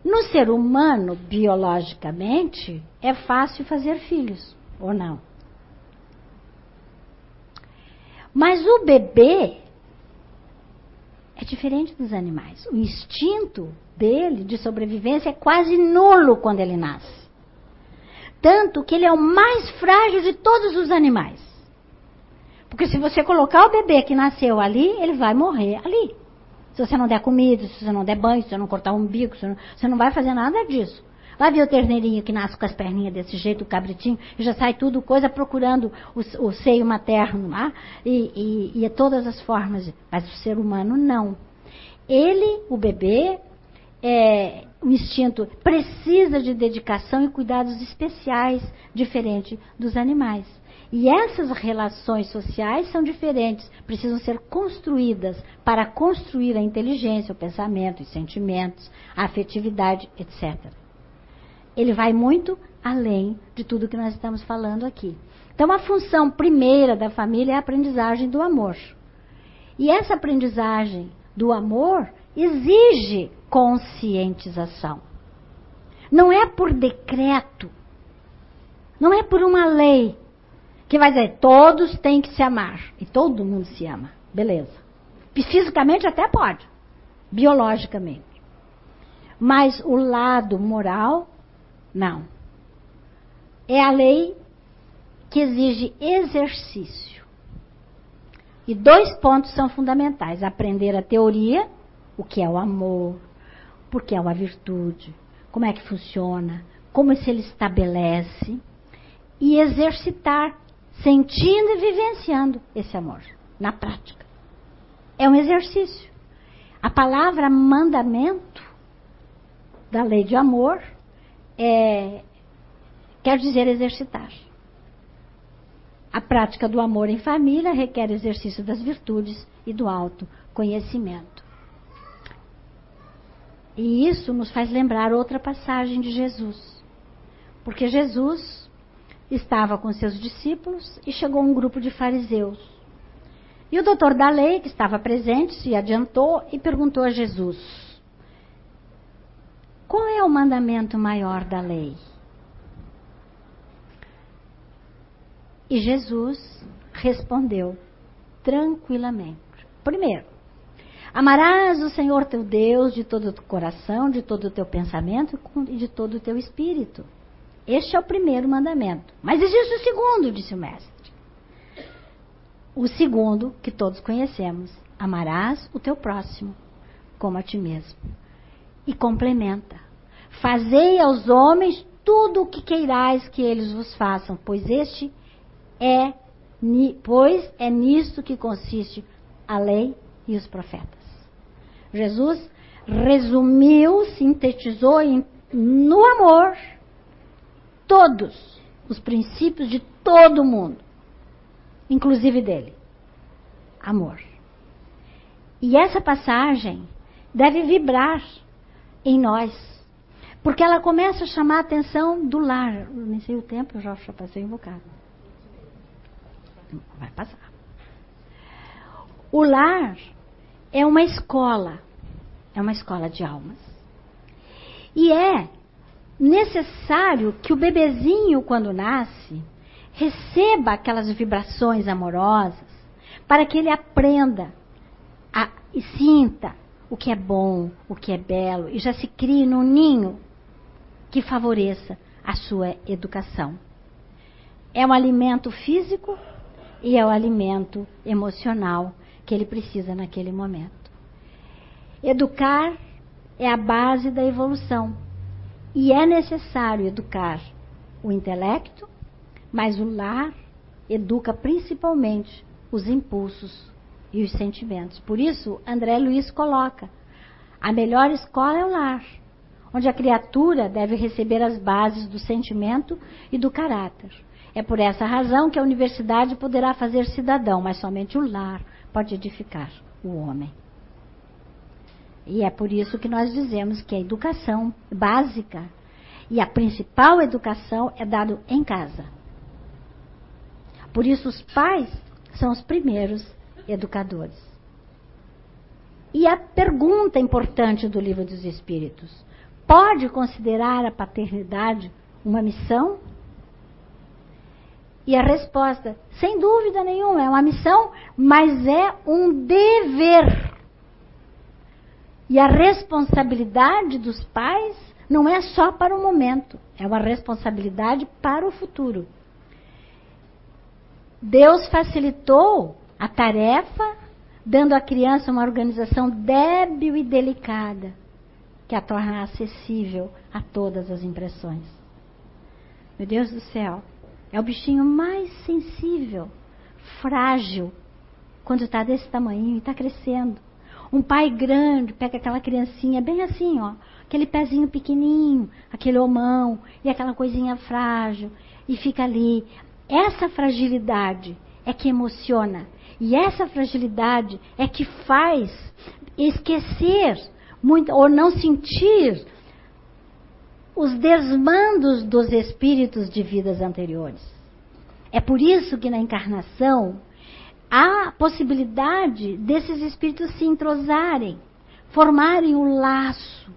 S1: No ser humano, biologicamente, é fácil fazer filhos, ou não? Mas o bebê é diferente dos animais. O instinto dele de sobrevivência é quase nulo quando ele nasce. Tanto que ele é o mais frágil de todos os animais. Porque se você colocar o bebê que nasceu ali, ele vai morrer ali. Se você não der comida, se você não der banho, se você não cortar o umbigo, você não, você não vai fazer nada disso. Vai ver o terneirinho que nasce com as perninhas desse jeito, o cabritinho, e já sai tudo coisa procurando o, o seio materno, ah? e, e, e todas as formas. Mas o ser humano não. Ele, o bebê, é, o instinto precisa de dedicação e cuidados especiais, diferente dos animais. E essas relações sociais são diferentes, precisam ser construídas para construir a inteligência, o pensamento, os sentimentos, a afetividade, etc. Ele vai muito além de tudo que nós estamos falando aqui. Então, a função primeira da família é a aprendizagem do amor. E essa aprendizagem do amor exige conscientização. Não é por decreto, não é por uma lei que vai dizer todos têm que se amar e todo mundo se ama, beleza? Fisicamente até pode, biologicamente, mas o lado moral não. É a lei que exige exercício. E dois pontos são fundamentais: aprender a teoria, o que é o amor, por que é uma virtude, como é que funciona, como se ele estabelece, e exercitar sentindo e vivenciando esse amor na prática. É um exercício. A palavra mandamento da lei de amor é, quer dizer exercitar. A prática do amor em família requer exercício das virtudes e do autoconhecimento. E isso nos faz lembrar outra passagem de Jesus. Porque Jesus estava com seus discípulos e chegou um grupo de fariseus. E o doutor da lei, que estava presente, se adiantou e perguntou a Jesus: Qual é o mandamento maior da lei? E Jesus respondeu tranquilamente. Primeiro, amarás o Senhor teu Deus de todo o teu coração, de todo o teu pensamento e de todo o teu espírito. Este é o primeiro mandamento. Mas existe o segundo, disse o mestre. O segundo, que todos conhecemos: amarás o teu próximo como a ti mesmo. E complementa: Fazei aos homens tudo o que queirais que eles vos façam, pois este é pois é nisto que consiste a lei e os profetas. Jesus resumiu, sintetizou no amor todos os princípios de todo mundo, inclusive dele. Amor. E essa passagem deve vibrar em nós, porque ela começa a chamar a atenção do lar. Nem sei o tempo, eu já, já passei bocado. Vai passar. O lar é uma escola, é uma escola de almas. E é necessário que o bebezinho, quando nasce, receba aquelas vibrações amorosas para que ele aprenda a, e sinta o que é bom, o que é belo e já se crie num ninho que favoreça a sua educação. É um alimento físico e é o alimento emocional que ele precisa naquele momento. Educar é a base da evolução e é necessário educar o intelecto, mas o lar educa principalmente os impulsos e os sentimentos. Por isso, André Luiz coloca: a melhor escola é o lar, onde a criatura deve receber as bases do sentimento e do caráter. É por essa razão que a universidade poderá fazer cidadão, mas somente o lar pode edificar o homem. E é por isso que nós dizemos que a educação básica e a principal educação é dado em casa. Por isso os pais são os primeiros educadores. E a pergunta importante do livro dos Espíritos: pode considerar a paternidade uma missão? E a resposta, sem dúvida nenhuma, é uma missão, mas é um dever. E a responsabilidade dos pais não é só para o momento, é uma responsabilidade para o futuro. Deus facilitou a tarefa, dando à criança uma organização débil e delicada, que a torna acessível a todas as impressões. Meu Deus do céu, é o bichinho mais sensível, frágil, quando está desse tamanho e está crescendo. Um pai grande pega aquela criancinha bem assim, ó, aquele pezinho pequenininho, aquele homão e aquela coisinha frágil e fica ali. Essa fragilidade é que emociona e essa fragilidade é que faz esquecer muito ou não sentir os desmandos dos espíritos de vidas anteriores. É por isso que na encarnação há possibilidade desses espíritos se entrosarem, formarem o um laço.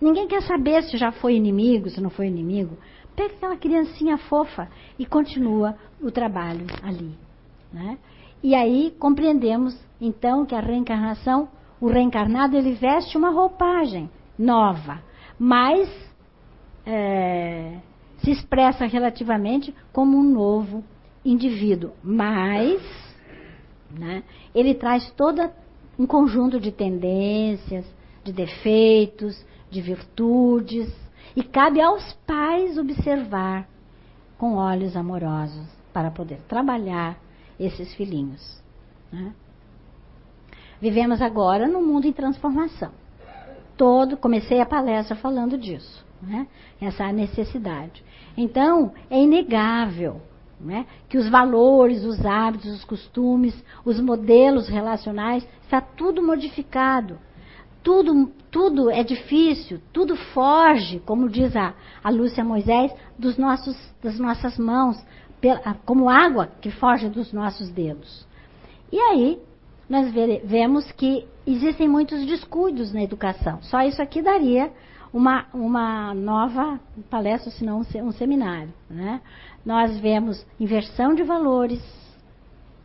S1: Ninguém quer saber se já foi inimigo, se não foi inimigo. Pega aquela criancinha fofa e continua o trabalho ali. Né? E aí compreendemos então que a reencarnação, o reencarnado ele veste uma roupagem nova, mas é, se expressa relativamente como um novo indivíduo. Mas né, ele traz todo um conjunto de tendências, de defeitos, de virtudes, e cabe aos pais observar com olhos amorosos para poder trabalhar esses filhinhos. Né? Vivemos agora num mundo em transformação. Todo, comecei a palestra falando disso, né? essa necessidade. Então, é inegável né? que os valores, os hábitos, os costumes, os modelos relacionais, está tudo modificado. Tudo, tudo é difícil, tudo foge, como diz a, a Lúcia Moisés, dos nossos, das nossas mãos, como água que foge dos nossos dedos. E aí, nós vemos que existem muitos descuidos na educação. Só isso aqui daria uma, uma nova palestra, se não um seminário. Né? Nós vemos inversão de valores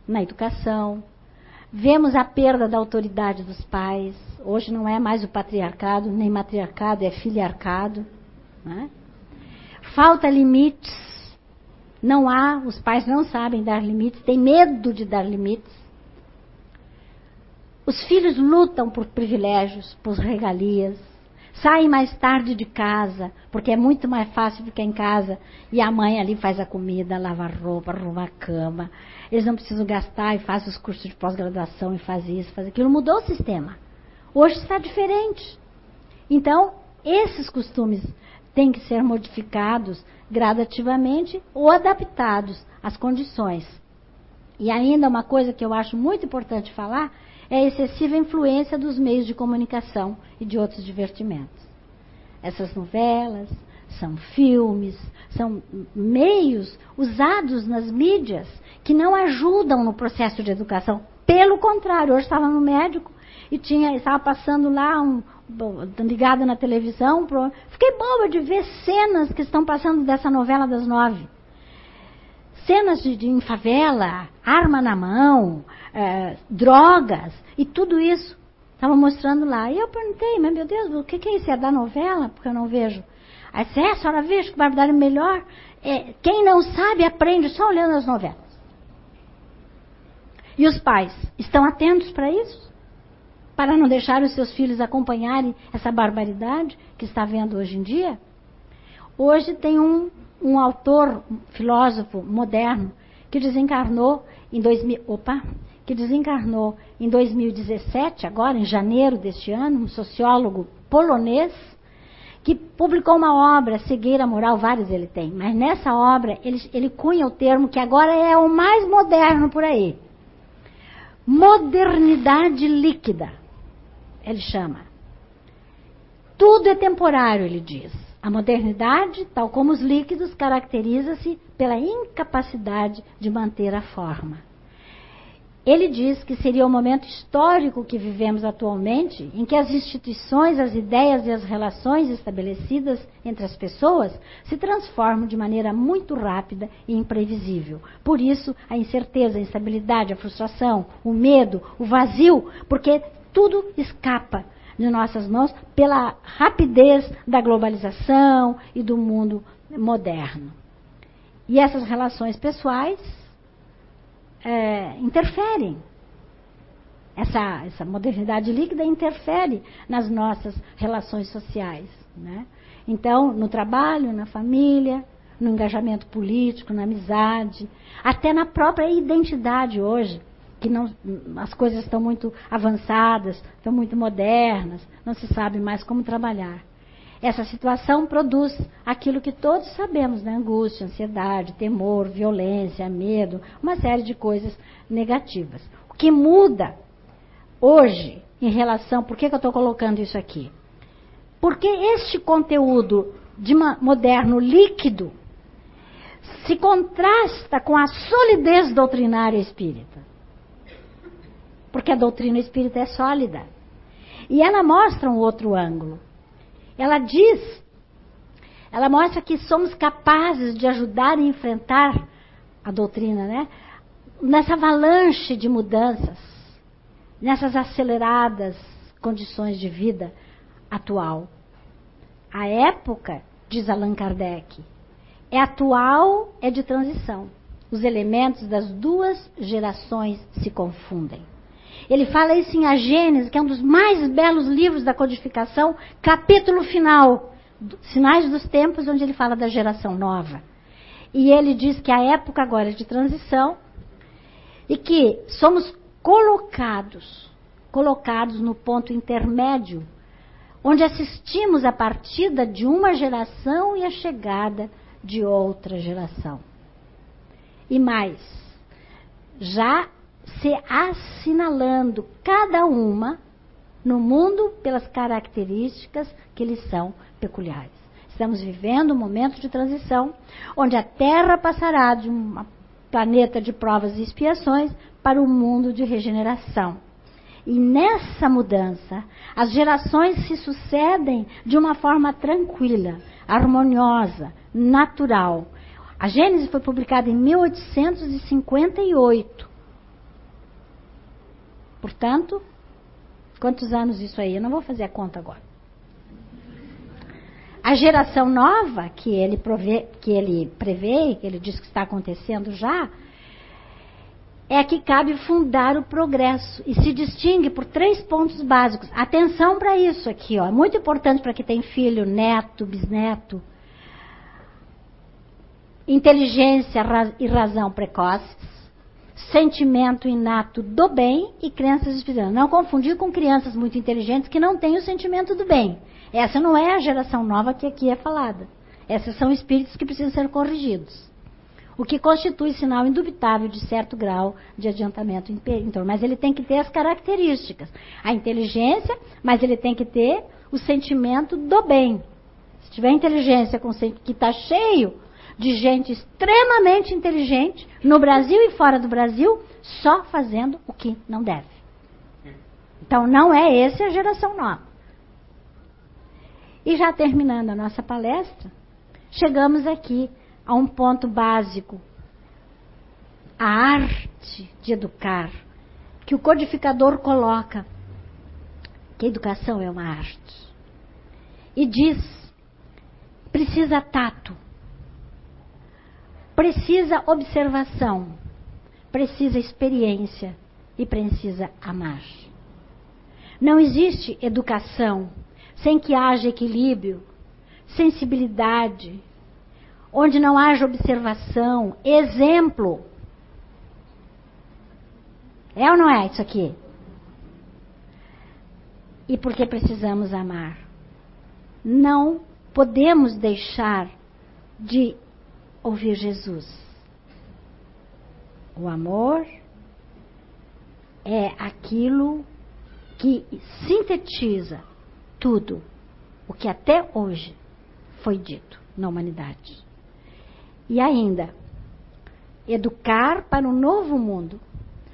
S1: na educação, vemos a perda da autoridade dos pais. Hoje não é mais o patriarcado, nem matriarcado, é filiarcado. Né? Falta limites. Não há, os pais não sabem dar limites, têm medo de dar limites. Os filhos lutam por privilégios, por regalias, saem mais tarde de casa, porque é muito mais fácil ficar em casa e a mãe ali faz a comida, lava a roupa, arruma a cama. Eles não precisam gastar e fazem os cursos de pós-graduação e faz isso, faz aquilo. Mudou o sistema. Hoje está diferente. Então, esses costumes têm que ser modificados gradativamente ou adaptados às condições. E ainda uma coisa que eu acho muito importante falar é a excessiva influência dos meios de comunicação e de outros divertimentos. Essas novelas são filmes, são meios usados nas mídias que não ajudam no processo de educação. Pelo contrário, hoje estava no médico e tinha estava passando lá um ligado na televisão, fiquei boba de ver cenas que estão passando dessa novela das nove cenas de, de em favela, arma na mão, é, drogas e tudo isso. Estava mostrando lá. E eu perguntei, mas meu Deus, o que, que é isso? É da novela? Porque eu não vejo. Aí disse, é, a senhora vejo que barbaridade melhor. É, quem não sabe aprende só olhando as novelas. E os pais estão atentos para isso? Para não deixar os seus filhos acompanharem essa barbaridade que está vendo hoje em dia? Hoje tem um um autor, um filósofo moderno, que desencarnou em 2000, opa, que desencarnou em 2017, agora em janeiro deste ano, um sociólogo polonês, que publicou uma obra, Cegueira Moral, vários ele tem, mas nessa obra ele, ele cunha o termo que agora é o mais moderno por aí. Modernidade líquida, ele chama. Tudo é temporário, ele diz. A modernidade, tal como os líquidos, caracteriza-se pela incapacidade de manter a forma. Ele diz que seria o momento histórico que vivemos atualmente, em que as instituições, as ideias e as relações estabelecidas entre as pessoas se transformam de maneira muito rápida e imprevisível. Por isso, a incerteza, a instabilidade, a frustração, o medo, o vazio, porque tudo escapa de nossas mãos pela rapidez da globalização e do mundo moderno. E essas relações pessoais é, interferem. Essa, essa modernidade líquida interfere nas nossas relações sociais. Né? Então, no trabalho, na família, no engajamento político, na amizade, até na própria identidade hoje que não, as coisas estão muito avançadas, estão muito modernas, não se sabe mais como trabalhar. Essa situação produz aquilo que todos sabemos, né? Angústia, ansiedade, temor, violência, medo, uma série de coisas negativas. O que muda hoje em relação, por que, que eu estou colocando isso aqui? Porque este conteúdo de moderno líquido se contrasta com a solidez doutrinária espírita porque a doutrina espírita é sólida. E ela mostra um outro ângulo. Ela diz, ela mostra que somos capazes de ajudar a enfrentar a doutrina, né? Nessa avalanche de mudanças, nessas aceleradas condições de vida atual. A época, diz Allan Kardec, é atual, é de transição. Os elementos das duas gerações se confundem. Ele fala isso em A Gênese, que é um dos mais belos livros da codificação, capítulo final, Sinais dos Tempos, onde ele fala da geração nova. E ele diz que a época agora é de transição e que somos colocados colocados no ponto intermédio, onde assistimos a partida de uma geração e a chegada de outra geração. E mais, já se assinalando cada uma no mundo pelas características que lhes são peculiares. Estamos vivendo um momento de transição onde a Terra passará de um planeta de provas e expiações para um mundo de regeneração. E nessa mudança, as gerações se sucedem de uma forma tranquila, harmoniosa, natural. A Gênesis foi publicada em 1858. Portanto, quantos anos isso aí? Eu não vou fazer a conta agora. A geração nova que ele, prove, que ele prevê, que ele diz que está acontecendo já, é que cabe fundar o progresso e se distingue por três pontos básicos. Atenção para isso aqui, ó, é muito importante para quem tem filho, neto, bisneto. Inteligência e razão precoces sentimento inato do bem e crenças espirituais. Não confundir com crianças muito inteligentes que não têm o sentimento do bem. Essa não é a geração nova que aqui é falada. Essas são espíritos que precisam ser corrigidos. O que constitui sinal indubitável de certo grau de adiantamento interior. Mas ele tem que ter as características. A inteligência, mas ele tem que ter o sentimento do bem. Se tiver inteligência que está cheio de gente extremamente inteligente, no Brasil e fora do Brasil, só fazendo o que não deve. Então não é essa a geração nova. E já terminando a nossa palestra, chegamos aqui a um ponto básico. A arte de educar, que o codificador coloca, que educação é uma arte. E diz, precisa tato, precisa observação, precisa experiência e precisa amar. Não existe educação sem que haja equilíbrio, sensibilidade, onde não haja observação, exemplo. É ou não é isso aqui? E porque precisamos amar. Não podemos deixar de ouvir Jesus. O amor é aquilo que sintetiza tudo o que até hoje foi dito na humanidade. E ainda, educar para um novo mundo.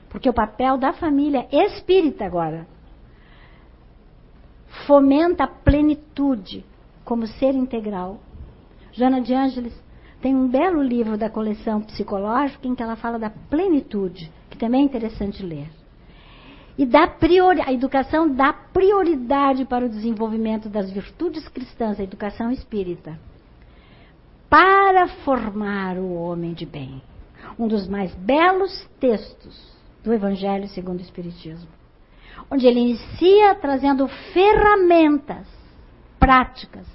S1: Porque o papel da família espírita agora fomenta a plenitude como ser integral. Joana de Ângeles tem um belo livro da coleção psicológica em que ela fala da plenitude, que também é interessante ler. E dá priori, a educação dá prioridade para o desenvolvimento das virtudes cristãs, a educação espírita, para formar o homem de bem. Um dos mais belos textos do Evangelho segundo o Espiritismo, onde ele inicia trazendo ferramentas práticas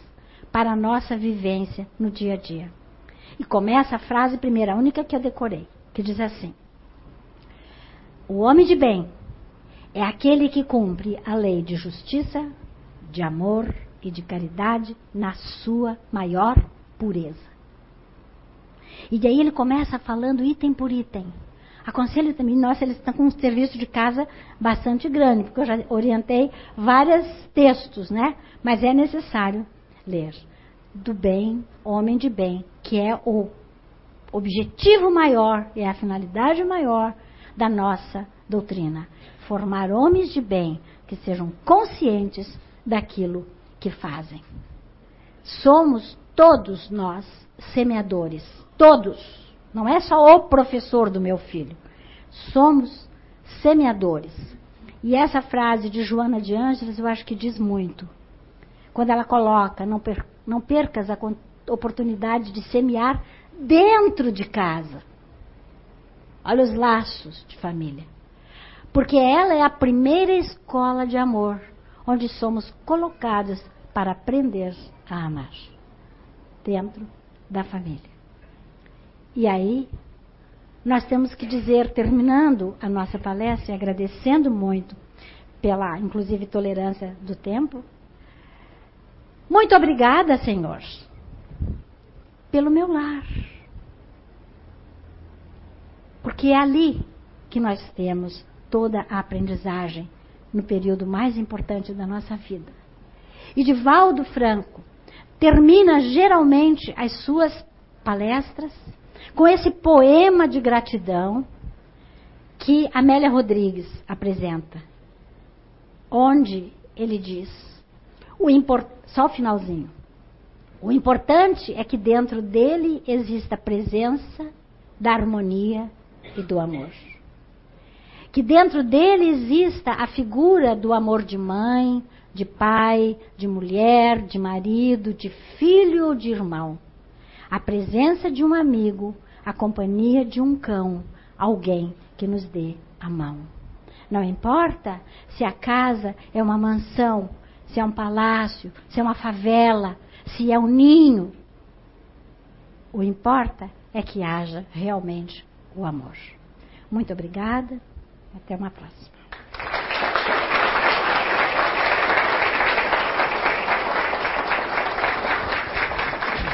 S1: para a nossa vivência no dia a dia. E começa a frase primeira, a única que eu decorei, que diz assim: O homem de bem é aquele que cumpre a lei de justiça, de amor e de caridade na sua maior pureza. E daí ele começa falando item por item. Aconselho também, nossa, eles estão com um serviço de casa bastante grande, porque eu já orientei vários textos, né? Mas é necessário ler do bem, homem de bem, que é o objetivo maior e é a finalidade maior da nossa doutrina. Formar homens de bem que sejam conscientes daquilo que fazem. Somos todos nós semeadores. Todos. Não é só o professor do meu filho. Somos semeadores. E essa frase de Joana de Ângeles eu acho que diz muito. Quando ela coloca, não, per, não percas a oportunidade de semear dentro de casa. Olha os laços de família. Porque ela é a primeira escola de amor, onde somos colocados para aprender a amar. Dentro da família. E aí, nós temos que dizer, terminando a nossa palestra e agradecendo muito pela, inclusive, tolerância do tempo. Muito obrigada, Senhor, pelo meu lar. Porque é ali que nós temos toda a aprendizagem no período mais importante da nossa vida. E Divaldo Franco termina geralmente as suas palestras com esse poema de gratidão que Amélia Rodrigues apresenta, onde ele diz: o import... só o finalzinho. O importante é que dentro dele exista a presença da harmonia e do amor. Que dentro dele exista a figura do amor de mãe, de pai, de mulher, de marido, de filho ou de irmão. A presença de um amigo, a companhia de um cão, alguém que nos dê a mão. Não importa se a casa é uma mansão, se é um palácio, se é uma favela, se é um ninho. O importa é que haja realmente o amor. Muito obrigada. Até uma próxima.